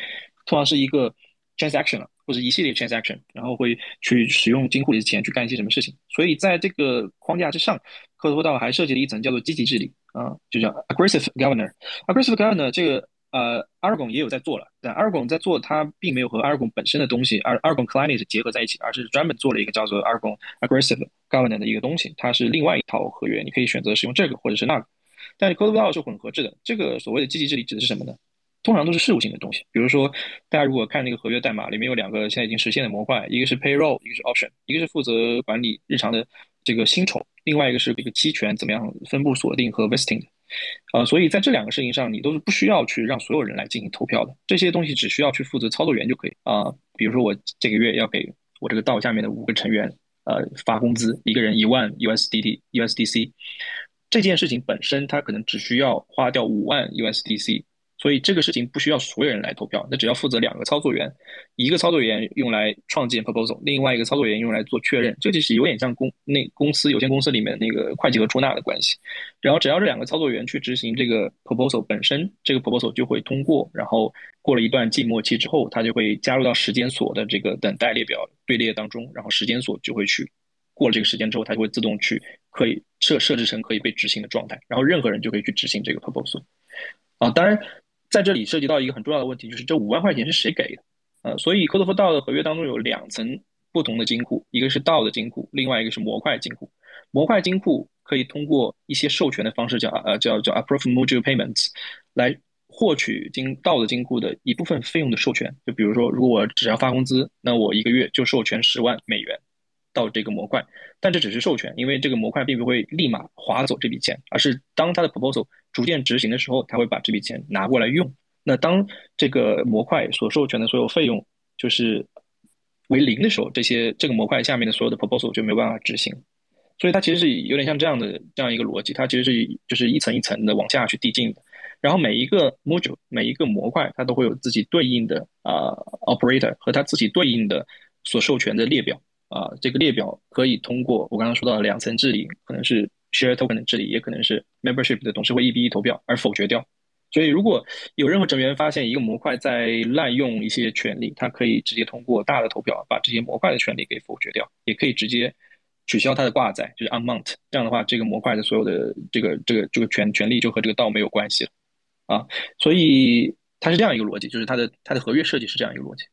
通常是一个 transaction 或者一系列 transaction，然后会去使用金库里的钱去干一些什么事情。所以在这个框架之上，科托道还设计了一层叫做积极治理啊，就叫 aggressive governor。aggressive governor 这个呃，Aragon 也有在做了，但 Aragon 在做它并没有和 Aragon 本身的东西而，Aragon Client 结合在一起，而是专门做了一个叫做 Aragon aggressive governor 的一个东西，它是另外一套合约，你可以选择使用这个或者是那个。但是 Code DAO 是混合制的，这个所谓的积极治理指的是什么呢？通常都是事务性的东西，比如说大家如果看那个合约代码，里面有两个现在已经实现的模块，一个是 Payroll，一个是 Option，一个是负责管理日常的这个薪酬，另外一个是一个期权怎么样分布锁定和 Vesting 的。呃，所以在这两个事情上，你都是不需要去让所有人来进行投票的，这些东西只需要去负责操作员就可以啊。比如说我这个月要给我这个道下面的五个成员呃发工资，一个人一万 USDT USDC。这件事情本身，它可能只需要花掉五万 USDC，所以这个事情不需要所有人来投票，那只要负责两个操作员，一个操作员用来创建 proposal，另外一个操作员用来做确认，这就是有点像公那公司有限公司里面那个会计和出纳的关系。然后只要这两个操作员去执行这个 proposal 本身，这个 proposal 就会通过，然后过了一段静默期之后，它就会加入到时间锁的这个等待列表队列当中，然后时间锁就会去过了这个时间之后，它就会自动去可以。设设置成可以被执行的状态，然后任何人就可以去执行这个 proposal。啊，当然在这里涉及到一个很重要的问题，就是这五万块钱是谁给的？呃，所以 Code for DAO 的合约当中有两层不同的金库，一个是 DAO 的金库，另外一个是模块金库。模块金库可以通过一些授权的方式，叫呃叫叫 Approve Module Payments 来。获取金到的金库的一部分费用的授权，就比如说，如果我只要发工资，那我一个月就授权十万美元到这个模块，但这只是授权，因为这个模块并不会立马划走这笔钱，而是当它的 proposal 逐渐执行的时候，他会把这笔钱拿过来用。那当这个模块所授权的所有费用就是为零的时候，这些这个模块下面的所有的 proposal 就没办法执行。所以它其实是有点像这样的这样一个逻辑，它其实是就是一层一层的往下去递进的。然后每一个 module 每一个模块，它都会有自己对应的啊 operator 和它自己对应的所授权的列表啊。这个列表可以通过我刚刚说到的两层治理，可能是 share token 的治理，也可能是 membership 的董事会一比一投票而否决掉。所以如果有任何成员发现一个模块在滥用一些权利，他可以直接通过大的投票把这些模块的权利给否决掉，也可以直接取消它的挂载，就是 unmount。这样的话，这个模块的所有的这个这个这个权权利就和这个道没有关系了。啊，所以它是这样一个逻辑，就是它的它的合约设计是这样一个逻辑。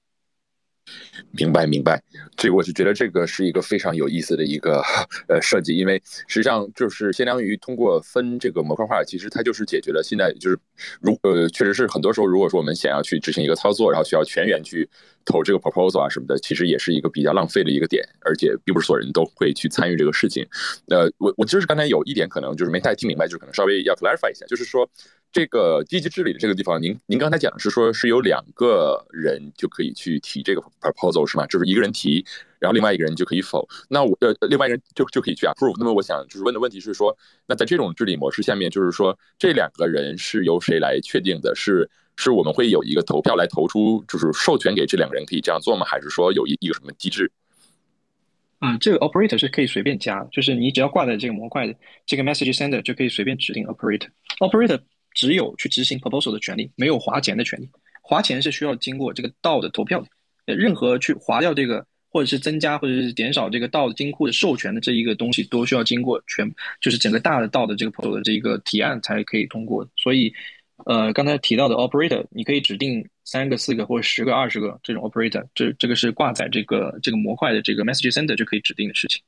明白明白，这个我是觉得这个是一个非常有意思的一个呃设计，因为实际上就是相当于通过分这个模块化，其实它就是解决了现在就是如呃确实是很多时候，如果说我们想要去执行一个操作，然后需要全员去投这个 proposal 啊什么的，其实也是一个比较浪费的一个点，而且并不是所有人都会去参与这个事情。呃，我我就是刚才有一点可能就是没太听明白，就是可能稍微要 clarify 一下，就是说。这个积极治理的这个地方，您您刚才讲是说是有两个人就可以去提这个 proposal 是吗？就是一个人提，然后另外一个人就可以否。那我呃，另外一个人就就可以去 approve。那么我想就是问的问题是说，那在这种治理模式下面，就是说这两个人是由谁来确定的？是是我们会有一个投票来投出，就是授权给这两个人可以这样做吗？还是说有一一个什么机制？啊，这个 operator 是可以随便加，就是你只要挂在这个模块的这个 message sender 就可以随便指定 operator。operator 只有去执行 proposal 的权利，没有划钱的权利。划钱是需要经过这个道的投票的。呃，任何去划掉这个，或者是增加或者是减少这个道的金库的授权的这一个东西，都需要经过全，就是整个大的道的这个 proposal 的这个提案才可以通过。所以，呃，刚才提到的 operator，你可以指定三个、四个或者十个、二十个这种 operator，这这个是挂载这个这个模块的这个 message sender 就可以指定的事情。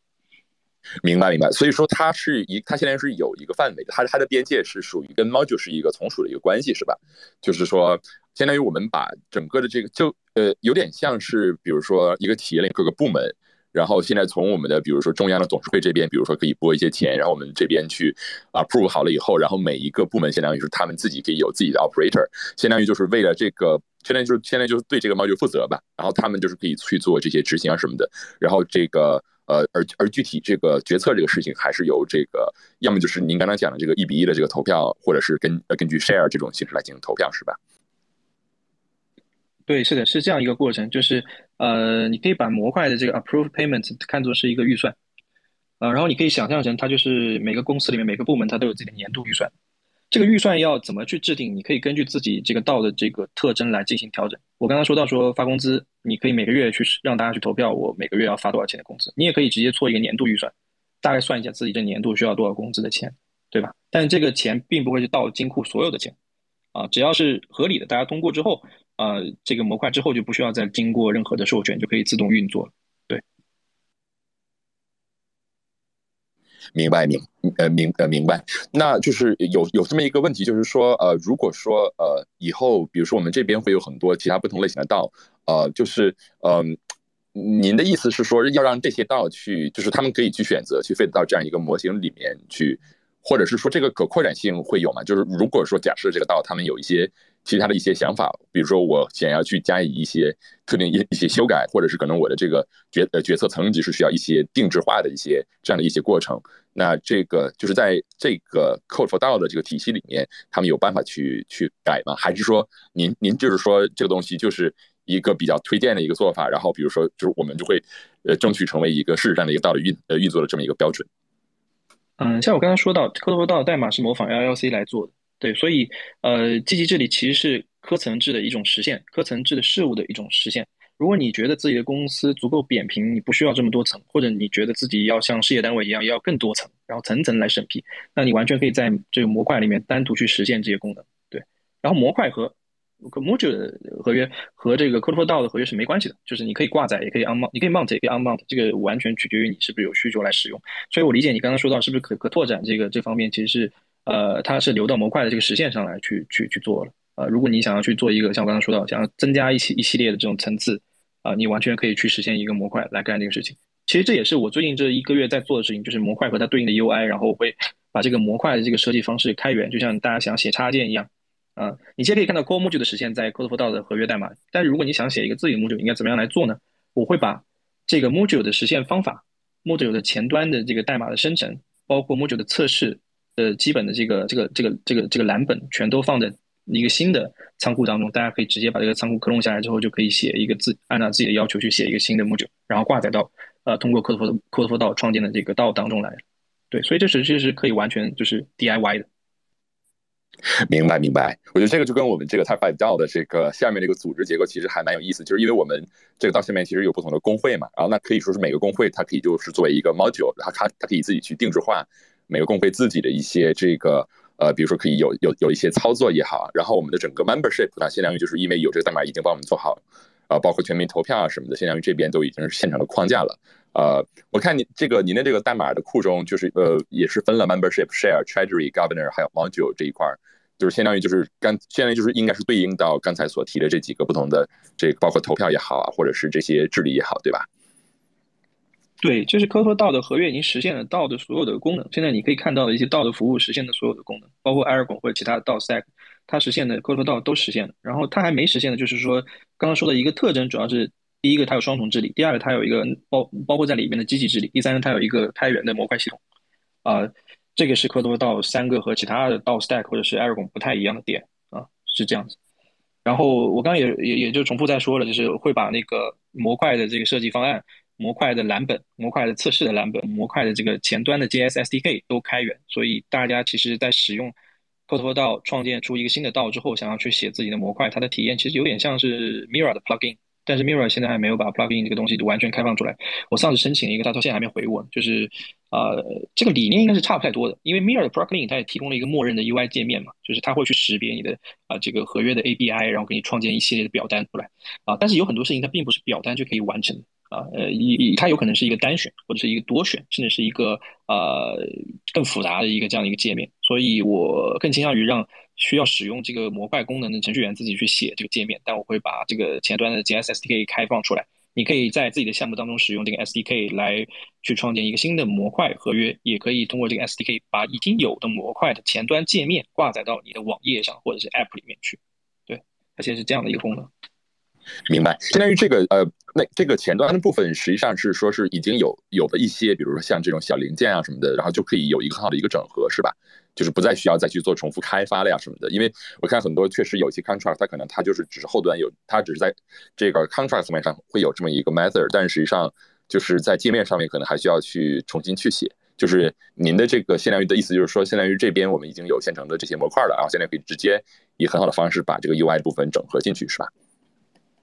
明白明白，所以说它是一，它现在是有一个范围的，它它的边界是属于跟 module 是一个从属的一个关系，是吧？就是说，相当于我们把整个的这个，就呃，有点像是，比如说一个企业里各个部门，然后现在从我们的比如说中央的董事会这边，比如说可以拨一些钱，然后我们这边去 approve 好了以后，然后每一个部门相当于是他们自己可以有自己的 operator，相当于就是为了这个，现在就是现在就是对这个 module 负责吧，然后他们就是可以去做这些执行啊什么的，然后这个。呃，而而具体这个决策这个事情，还是由这个，要么就是您刚刚讲的这个一比一的这个投票，或者是根根据 share 这种形式来进行投票，是吧？对，是的，是这样一个过程，就是呃，你可以把模块的这个 approve payment 看作是一个预算，呃，然后你可以想象成它就是每个公司里面每个部门它都有自己的年度预算。这个预算要怎么去制定？你可以根据自己这个道的这个特征来进行调整。我刚刚说到说发工资，你可以每个月去让大家去投票，我每个月要发多少钱的工资。你也可以直接做一个年度预算，大概算一下自己这年度需要多少工资的钱，对吧？但这个钱并不会是到金库所有的钱，啊，只要是合理的，大家通过之后，啊，这个模块之后就不需要再经过任何的授权，就可以自动运作了。明白明呃明呃明白，那就是有有这么一个问题，就是说呃，如果说呃以后，比如说我们这边会有很多其他不同类型的道，呃，就是嗯，您的意思是说要让这些道去，就是他们可以去选择去 fit 到这样一个模型里面去。或者是说这个可扩展性会有吗？就是如果说假设这个道他们有一些其他的一些想法，比如说我想要去加以一些特定一一些修改，或者是可能我的这个决呃决策层级是需要一些定制化的一些这样的一些过程，那这个就是在这个 Code for DAO 的这个体系里面，他们有办法去去改吗？还是说您您就是说这个东西就是一个比较推荐的一个做法，然后比如说就是我们就会呃争取成为一个事实上的一个道的运呃运作的这么一个标准？嗯，像我刚才说到，Code for DAO 代码是模仿 LLC 来做的，对，所以呃，积极治理其实是科层制的一种实现，科层制的事物的一种实现。如果你觉得自己的公司足够扁平，你不需要这么多层，或者你觉得自己要像事业单位一样要更多层，然后层层来审批，那你完全可以在这个模块里面单独去实现这些功能。对然后模块和 module 合约和这个 c o d e f o r DAO 的合约是没关系的，就是你可以挂载，也可以 unmount，你可以 mount，也可以 unmount，这个完全取决于你是不是有需求来使用。所以我理解你刚刚说到是不是可可拓展这个这方面，其实是呃它是流到模块的这个实现上来去去去做了。呃，如果你想要去做一个像我刚刚说到，想要增加一系一系列的这种层次，啊，你完全可以去实现一个模块来干这个事情。其实这也是我最近这一个月在做的事情，就是模块和它对应的 UI，然后我会把这个模块的这个设计方式开源，就像大家想写插件一样。啊，你现在可以看到 Core Module 的实现，在 Code4Dao 的合约代码。但是如果你想写一个自己的 Module，应该怎么样来做呢？我会把这个 Module 的实现方法、Module 的前端的这个代码的生成，包括 Module 的测试的基本的这个这个这个这个这个蓝本，全都放在一个新的仓库当中。大家可以直接把这个仓库克隆下来之后，就可以写一个自按照自己的要求去写一个新的 Module，然后挂载到呃通过 Code4 Code4Dao 创建的这个道当中来。对，所以这是这是可以完全就是 DIY 的。明白明白，我觉得这个就跟我们这个 Type Five DAO 的这个下面这个组织结构其实还蛮有意思，就是因为我们这个到下面其实有不同的工会嘛，然后那可以说是每个工会它可以就是作为一个 module，它它它可以自己去定制化每个工会自己的一些这个呃，比如说可以有有有一些操作也好，然后我们的整个 membership 呢相当于就是因为有这个代码已经帮我们做好，呃，包括全民投票啊什么的，相当于这边都已经是现成的框架了。呃，我看你这个您的这个代码的库中就是呃也是分了 membership、share、treasury、governor 还有 module 这一块。就是相当于就是刚，相当于就是应该是对应到刚才所提的这几个不同的，这包括投票也好啊，或者是这些治理也好，对吧？对，就是 c o d 道的合约已经实现了道的所有的功能。现在你可以看到的一些道的服务实现的所有的功能，包括 Aragon 或者其他的道 Stack，它实现的 c o d 道都实现了。然后它还没实现的，就是说刚刚说的一个特征，主要是第一个它有双重治理，第二个它有一个包包括在里面的机器治理，第三个它有一个开源的模块系统，啊。这个是科多道三个和其他的道 stack 或者是 Aragon 不太一样的点啊，是这样子。然后我刚刚也也也就重复再说了，就是会把那个模块的这个设计方案、模块的蓝本、模块的测试的蓝本、模块的这个前端的 JS SDK 都开源。所以大家其实在使用科多道创建出一个新的道之后，想要去写自己的模块，它的体验其实有点像是 Mirror 的 plugin。但是 Mirror 现在还没有把 plugin 这个东西完全开放出来。我上次申请了一个，他到现在还没回我。就是呃，这个理念应该是差不太多的，因为 Mirror 的 plugin 它也提供了一个默认的 UI 界面嘛，就是它会去识别你的啊这个合约的 API，然后给你创建一系列的表单出来啊。但是有很多事情它并不是表单就可以完成的啊，呃，以它有可能是一个单选或者是一个多选，甚至是一个呃更复杂的一个这样的一个界面。所以我更倾向于让。需要使用这个模块功能的程序员自己去写这个界面，但我会把这个前端的 JS SDK 开放出来，你可以在自己的项目当中使用这个 SDK 来去创建一个新的模块合约，也可以通过这个 SDK 把已经有的模块的前端界面挂载到你的网页上或者是 App 里面去。对，而且是这样的一个功能。明白，相当于这个呃，那这个前端的部分实际上是说是已经有有的一些，比如说像这种小零件啊什么的，然后就可以有一个很好的一个整合，是吧？就是不再需要再去做重复开发了呀什么的。因为我看很多确实有些 contract，它可能它就是只是后端有，它只是在这个 contract 层面上会有这么一个 method，但实际上就是在界面上面可能还需要去重新去写。就是您的这个相当于的意思就是说，相当于这边我们已经有现成的这些模块了，然后现在可以直接以很好的方式把这个 UI 部分整合进去，是吧？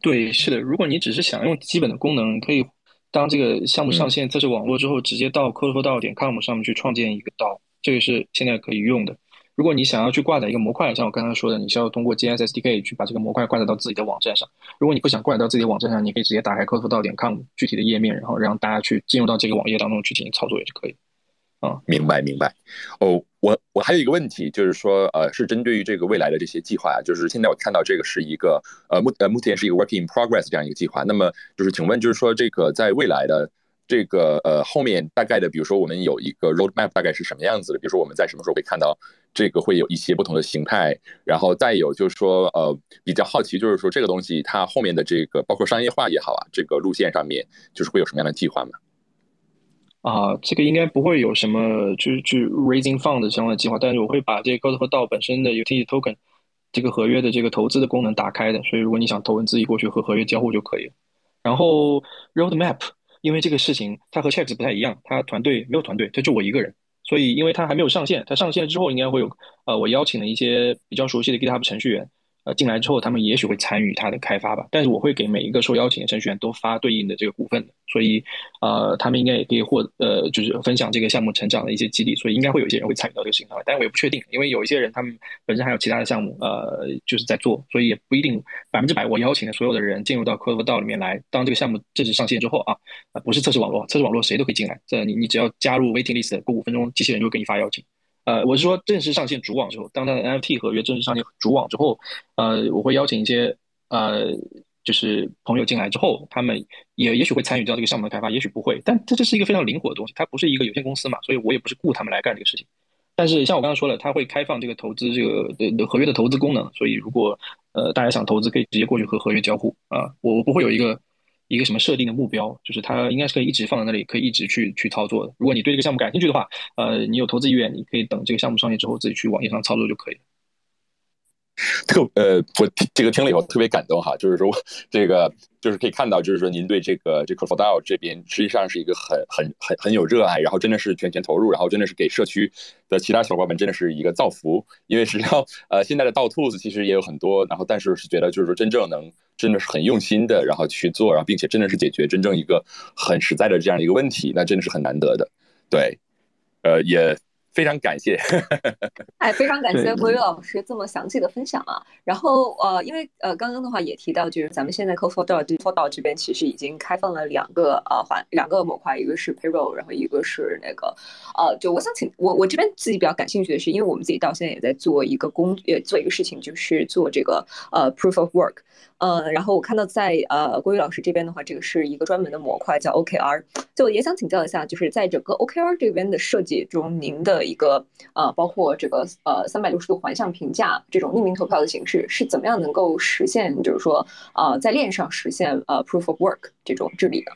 对，是的。如果你只是想用基本的功能，可以当这个项目上线测试网络之后，直接到 code4dao 点 com 上面去创建一个道，这个是现在可以用的。如果你想要去挂载一个模块，像我刚才说的，你需要通过 JS SDK 去把这个模块挂载到自己的网站上。如果你不想挂载到自己的网站上，你可以直接打开 code4dao 点 com 具体的页面，然后让大家去进入到这个网页当中去进行操作也是可以。啊，明白明白。哦，我我还有一个问题，就是说，呃，是针对于这个未来的这些计划啊，就是现在我看到这个是一个呃目呃目前是一个 work in progress 这样一个计划。那么就是请问，就是说这个在未来的这个呃后面大概的，比如说我们有一个 roadmap 大概是什么样子的？比如说我们在什么时候会看到这个会有一些不同的形态？然后再有就是说，呃，比较好奇，就是说这个东西它后面的这个包括商业化也好啊，这个路线上面就是会有什么样的计划吗？啊，这个应该不会有什么就是去 raising fund 相关的计划，但是我会把这个 God 和道本身的 utility token 这个合约的这个投资的功能打开的，所以如果你想投文自己过去和合约交互就可以了。然后 roadmap，因为这个事情它和 checks 不太一样，它团队没有团队，它就我一个人，所以因为它还没有上线，它上线之后应该会有呃我邀请了一些比较熟悉的 GitHub 程序员。进来之后，他们也许会参与它的开发吧。但是我会给每一个受邀请的程序员都发对应的这个股份，所以呃，他们应该也可以获呃，就是分享这个项目成长的一些激励。所以应该会有一些人会参与到这个事情上来，但我也不确定，因为有一些人他们本身还有其他的项目呃，就是在做，所以也不一定百分之百我邀请的所有的人进入到 c o d e 道里面来，当这个项目正式上线之后啊，啊不是测试网络，测试网络谁都可以进来，这你你只要加入 waiting list，过五分钟机器人就会给你发邀请。呃，我是说正式上线主网之后，当它的 NFT 合约正式上线主网之后，呃，我会邀请一些呃，就是朋友进来之后，他们也也许会参与到这个项目的开发，也许不会，但这这是一个非常灵活的东西，它不是一个有限公司嘛，所以我也不是雇他们来干这个事情。但是像我刚刚说了，它会开放这个投资这个的合约的投资功能，所以如果呃大家想投资，可以直接过去和合约交互啊，我我不会有一个。一个什么设定的目标，就是它应该是可以一直放在那里，可以一直去去操作的。如果你对这个项目感兴趣的话，呃，你有投资意愿，你可以等这个项目上线之后自己去网页上操作就可以了。特呃，我这个听了以后特别感动哈，就是说这个就是可以看到，就是说您对这个这个 f o r d a o 这边实际上是一个很很很很有热爱，然后真的是全权投入，然后真的是给社区的其他小伙伴们真的是一个造福。因为实际上呃，现在的盗兔子其实也有很多，然后但是是觉得就是说真正能真的是很用心的，然后去做，然后并且真的是解决真正一个很实在的这样一个问题，那真的是很难得的。对，呃也。非常感谢，哎，非常感谢郭宇老师这么详细的分享啊。然后呃，因为呃，刚刚的话也提到，就是咱们现在 Co for d a for d 这边其实已经开放了两个呃环两个模块，一个是 Payroll，然后一个是那个呃，就我想请我我这边自己比较感兴趣的是，因为我们自己到现在也在做一个工，呃做一个事情，就是做这个呃 Proof of Work。呃，然后我看到在呃郭宇老师这边的话，这个是一个专门的模块叫 OKR，就也想请教一下，就是在整个 OKR 这边的设计中，您的一个呃，包括这个呃三百六十度环向评价这种匿名投票的形式，是怎么样能够实现，就是说呃在链上实现呃 Proof of Work 这种治理的？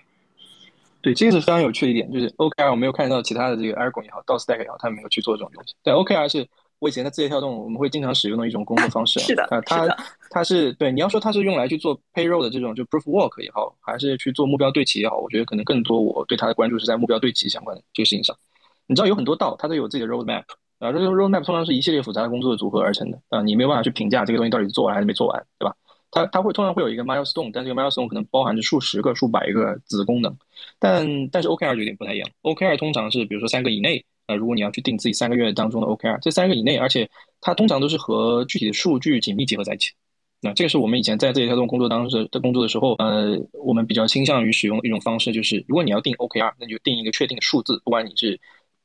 对，这个是非常有趣的一点，就是 OKR 我没有看到其他的这个 Argon 也好，DOSTACK 也好，他们没有去做这种东西。对，OKR 是。我以前在字节跳动，我们会经常使用的一种工作方式。是的，啊，它它是对你要说它是用来去做 payroll 的这种就 proof work 也好，还是去做目标对齐也好，我觉得可能更多我对它的关注是在目标对齐相关的这个事情上。你知道有很多道，它都有自己的 roadmap 啊，这个 roadmap 通常是一系列复杂的工作的组合而成的啊，你没有办法去评价这个东西到底是做完还是没做完，对吧？它它会通常会有一个 milestone，但这个 milestone 可能包含着数十个、数百个子功能，但但是 OKR 有点不太一样，OKR 通常是比如说三个以内。呃，如果你要去定自己三个月当中的 OKR，这三个以内，而且它通常都是和具体的数据紧密结合在一起。那这个是我们以前在这一条动工作当中的工作的时候，呃，我们比较倾向于使用一种方式，就是如果你要定 OKR，那就定一个确定的数字，不管你是，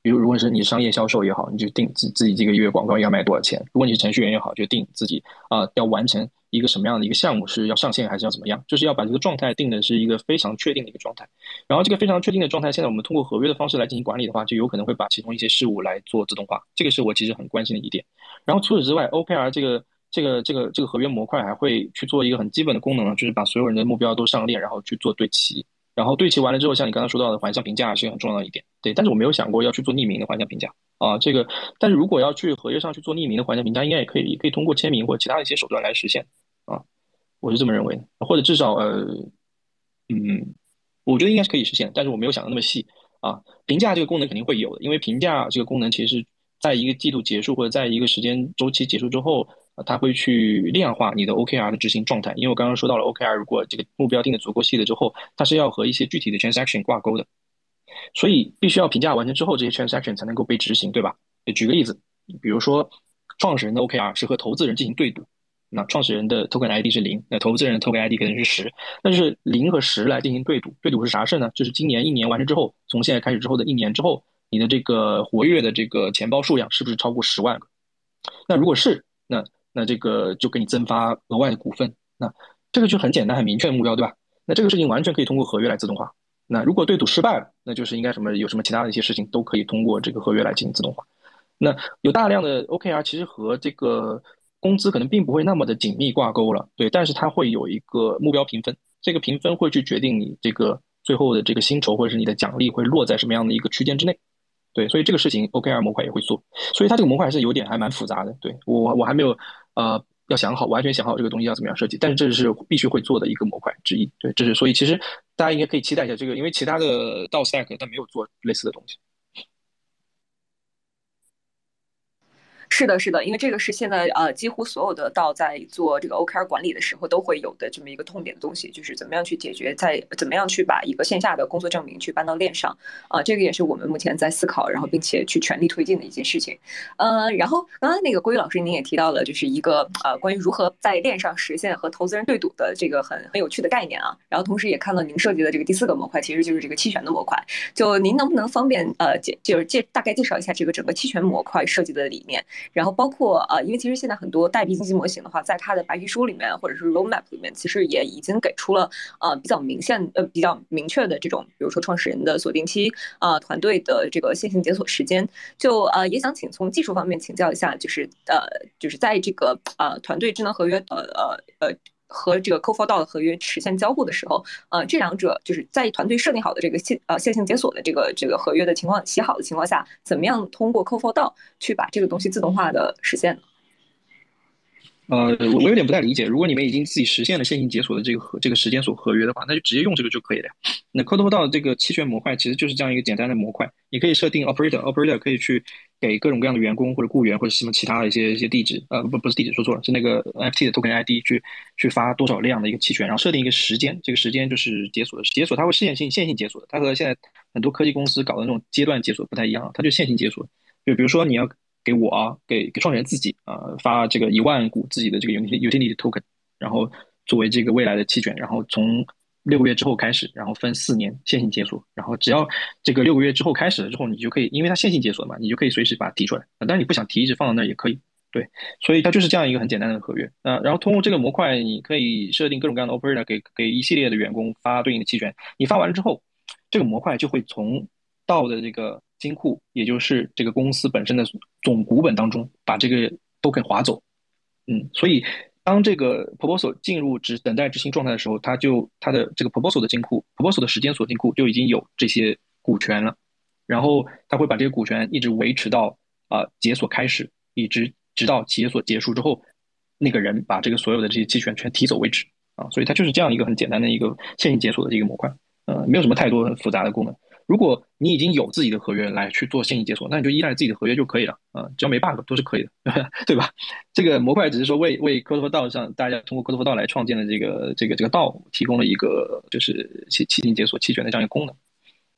比如如果是你商业销售也好，你就定自自己这个月广告要卖多少钱；如果你是程序员也好，就定自己啊要完成。一个什么样的一个项目是要上线还是要怎么样？就是要把这个状态定的是一个非常确定的一个状态。然后这个非常确定的状态，现在我们通过合约的方式来进行管理的话，就有可能会把其中一些事物来做自动化。这个是我其实很关心的一点。然后除此之外，OKR 这个这个这个这个合约模块还会去做一个很基本的功能，就是把所有人的目标都上链，然后去做对齐。然后对齐完了之后，像你刚刚说到的环向评价是一个很重要的一点。对，但是我没有想过要去做匿名的环境评价啊。这个，但是如果要去合约上去做匿名的环境评价，应该也可以，也可以通过签名或其他的一些手段来实现。啊，我是这么认为的，或者至少呃，嗯，我觉得应该是可以实现，但是我没有想的那么细啊。评价这个功能肯定会有的，因为评价这个功能其实是在一个季度结束或者在一个时间周期结束之后，它会去量化你的 OKR 的执行状态。因为我刚刚说到了 OKR，如果这个目标定的足够细了之后，它是要和一些具体的 transaction 挂钩的，所以必须要评价完成之后，这些 transaction 才能够被执行，对吧？举个例子，比如说创始人的 OKR 是和投资人进行对赌。那创始人的 token ID 是零，那投资人的 token ID 可能是十，那就是零和十来进行对赌。对赌是啥事呢？就是今年一年完成之后，从现在开始之后的一年之后，你的这个活跃的这个钱包数量是不是超过十万个？那如果是，那那这个就给你增发额外的股份。那这个就很简单、很明确的目标，对吧？那这个事情完全可以通过合约来自动化。那如果对赌失败了，那就是应该什么有什么其他的一些事情都可以通过这个合约来进行自动化。那有大量的 OKR 其实和这个。工资可能并不会那么的紧密挂钩了，对，但是它会有一个目标评分，这个评分会去决定你这个最后的这个薪酬或者是你的奖励会落在什么样的一个区间之内，对，所以这个事情 OKR 模块也会做，所以它这个模块还是有点还蛮复杂的，对我我还没有呃要想好完全想好这个东西要怎么样设计，但是这是必须会做的一个模块之一，对，这是所以其实大家应该可以期待一下这个，因为其他的到 Stack 它没有做类似的东西。是的，是的，因为这个是现在呃，几乎所有的道在做这个 OKR 管理的时候都会有的这么一个痛点的东西，就是怎么样去解决，在怎么样去把一个线下的工作证明去搬到链上啊，这个也是我们目前在思考，然后并且去全力推进的一件事情。呃，然后刚刚那个郭宇老师您也提到了，就是一个呃关于如何在链上实现和投资人对赌的这个很很有趣的概念啊，然后同时也看到您设计的这个第四个模块其实就是这个期权的模块，就您能不能方便呃介就是介大概介绍一下这个整个期权模块设计的理念？然后包括呃，因为其实现在很多代币经济模型的话，在它的白皮书里面或者是 roadmap 里面，其实也已经给出了呃比较明显呃比较明确的这种，比如说创始人的锁定期啊，团队的这个线性解锁时间。就呃也想请从技术方面请教一下，就是呃就是在这个呃团队智能合约呃呃呃。和这个 c o f o r d 的合约实现交互的时候，呃，这两者就是在团队设定好的这个线呃线性解锁的这个这个合约的情况写好的情况下，怎么样通过 c o f o r d 去把这个东西自动化的实现呢？呃，我有点不太理解。如果你们已经自己实现了线性解锁的这个合这个时间锁合约的话，那就直接用这个就可以了。那 c o d e f o r 这个期权模块其实就是这样一个简单的模块，你可以设定 operator，operator 可以去。给各种各样的员工或者雇员或者什么其他的一些一些地址，呃不不是地址说错了，是那个 FT 的 token ID 去去发多少量的一个期权，然后设定一个时间，这个时间就是解锁的解锁，它会线性线性解锁的，它和现在很多科技公司搞的那种阶段解锁不太一样，它就线性解锁。就比如说你要给我啊，给给创始人自己啊发这个一万股自己的这个 utility token，然后作为这个未来的期权，然后从六个月之后开始，然后分四年线性解锁，然后只要这个六个月之后开始了之后，你就可以，因为它线性解锁嘛，你就可以随时把它提出来。但是你不想提，一直放到那儿也可以。对，所以它就是这样一个很简单的合约。呃，然后通过这个模块，你可以设定各种各样的 operator 给给一系列的员工发对应的期权。你发完了之后，这个模块就会从到的这个金库，也就是这个公司本身的总股本当中，把这个都给划走。嗯，所以。当这个 proposal 进入执等待执行状态的时候，它就它的这个 proposal 的金库，proposal 的时间锁金库就已经有这些股权了，然后它会把这个股权一直维持到啊解锁开始，一直直到解锁结束之后，那个人把这个所有的这些期权全提走为止啊，所以它就是这样一个很简单的一个线性解锁的一个模块，呃，没有什么太多很复杂的功能。如果你已经有自己的合约来去做线性解锁，那你就依赖自己的合约就可以了啊，只要没 bug 都是可以的，对吧？这个模块只是说为为 c o d e f o r 道上大家通过 c o d e f o r 道来创建的这个这个这个道提供了一个就是期期性解锁期权的这样一个功能。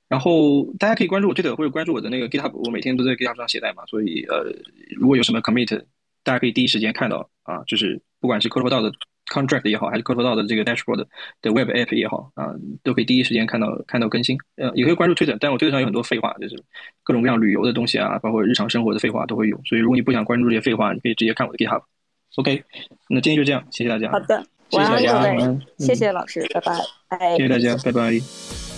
然后大家可以关注我推特或者关注我的那个 GitHub，我每天都在 GitHub 上写代码，所以呃，如果有什么 commit，大家可以第一时间看到啊，就是不管是 c o d e f o r 道的。Contract 也好，还是 c o d e 到的这个 Dashboard 的 Web App 也好啊，都可以第一时间看到看到更新。呃，也可以关注 Twitter，但我 Twitter 上有很多废话，就是各种各样旅游的东西啊，包括日常生活的废话都会有。所以如果你不想关注这些废话，你可以直接看我的 GitHub。OK，那今天就这样，谢谢大家。好的，谢谢大家，谢谢老师，拜拜。谢谢大家，拜拜。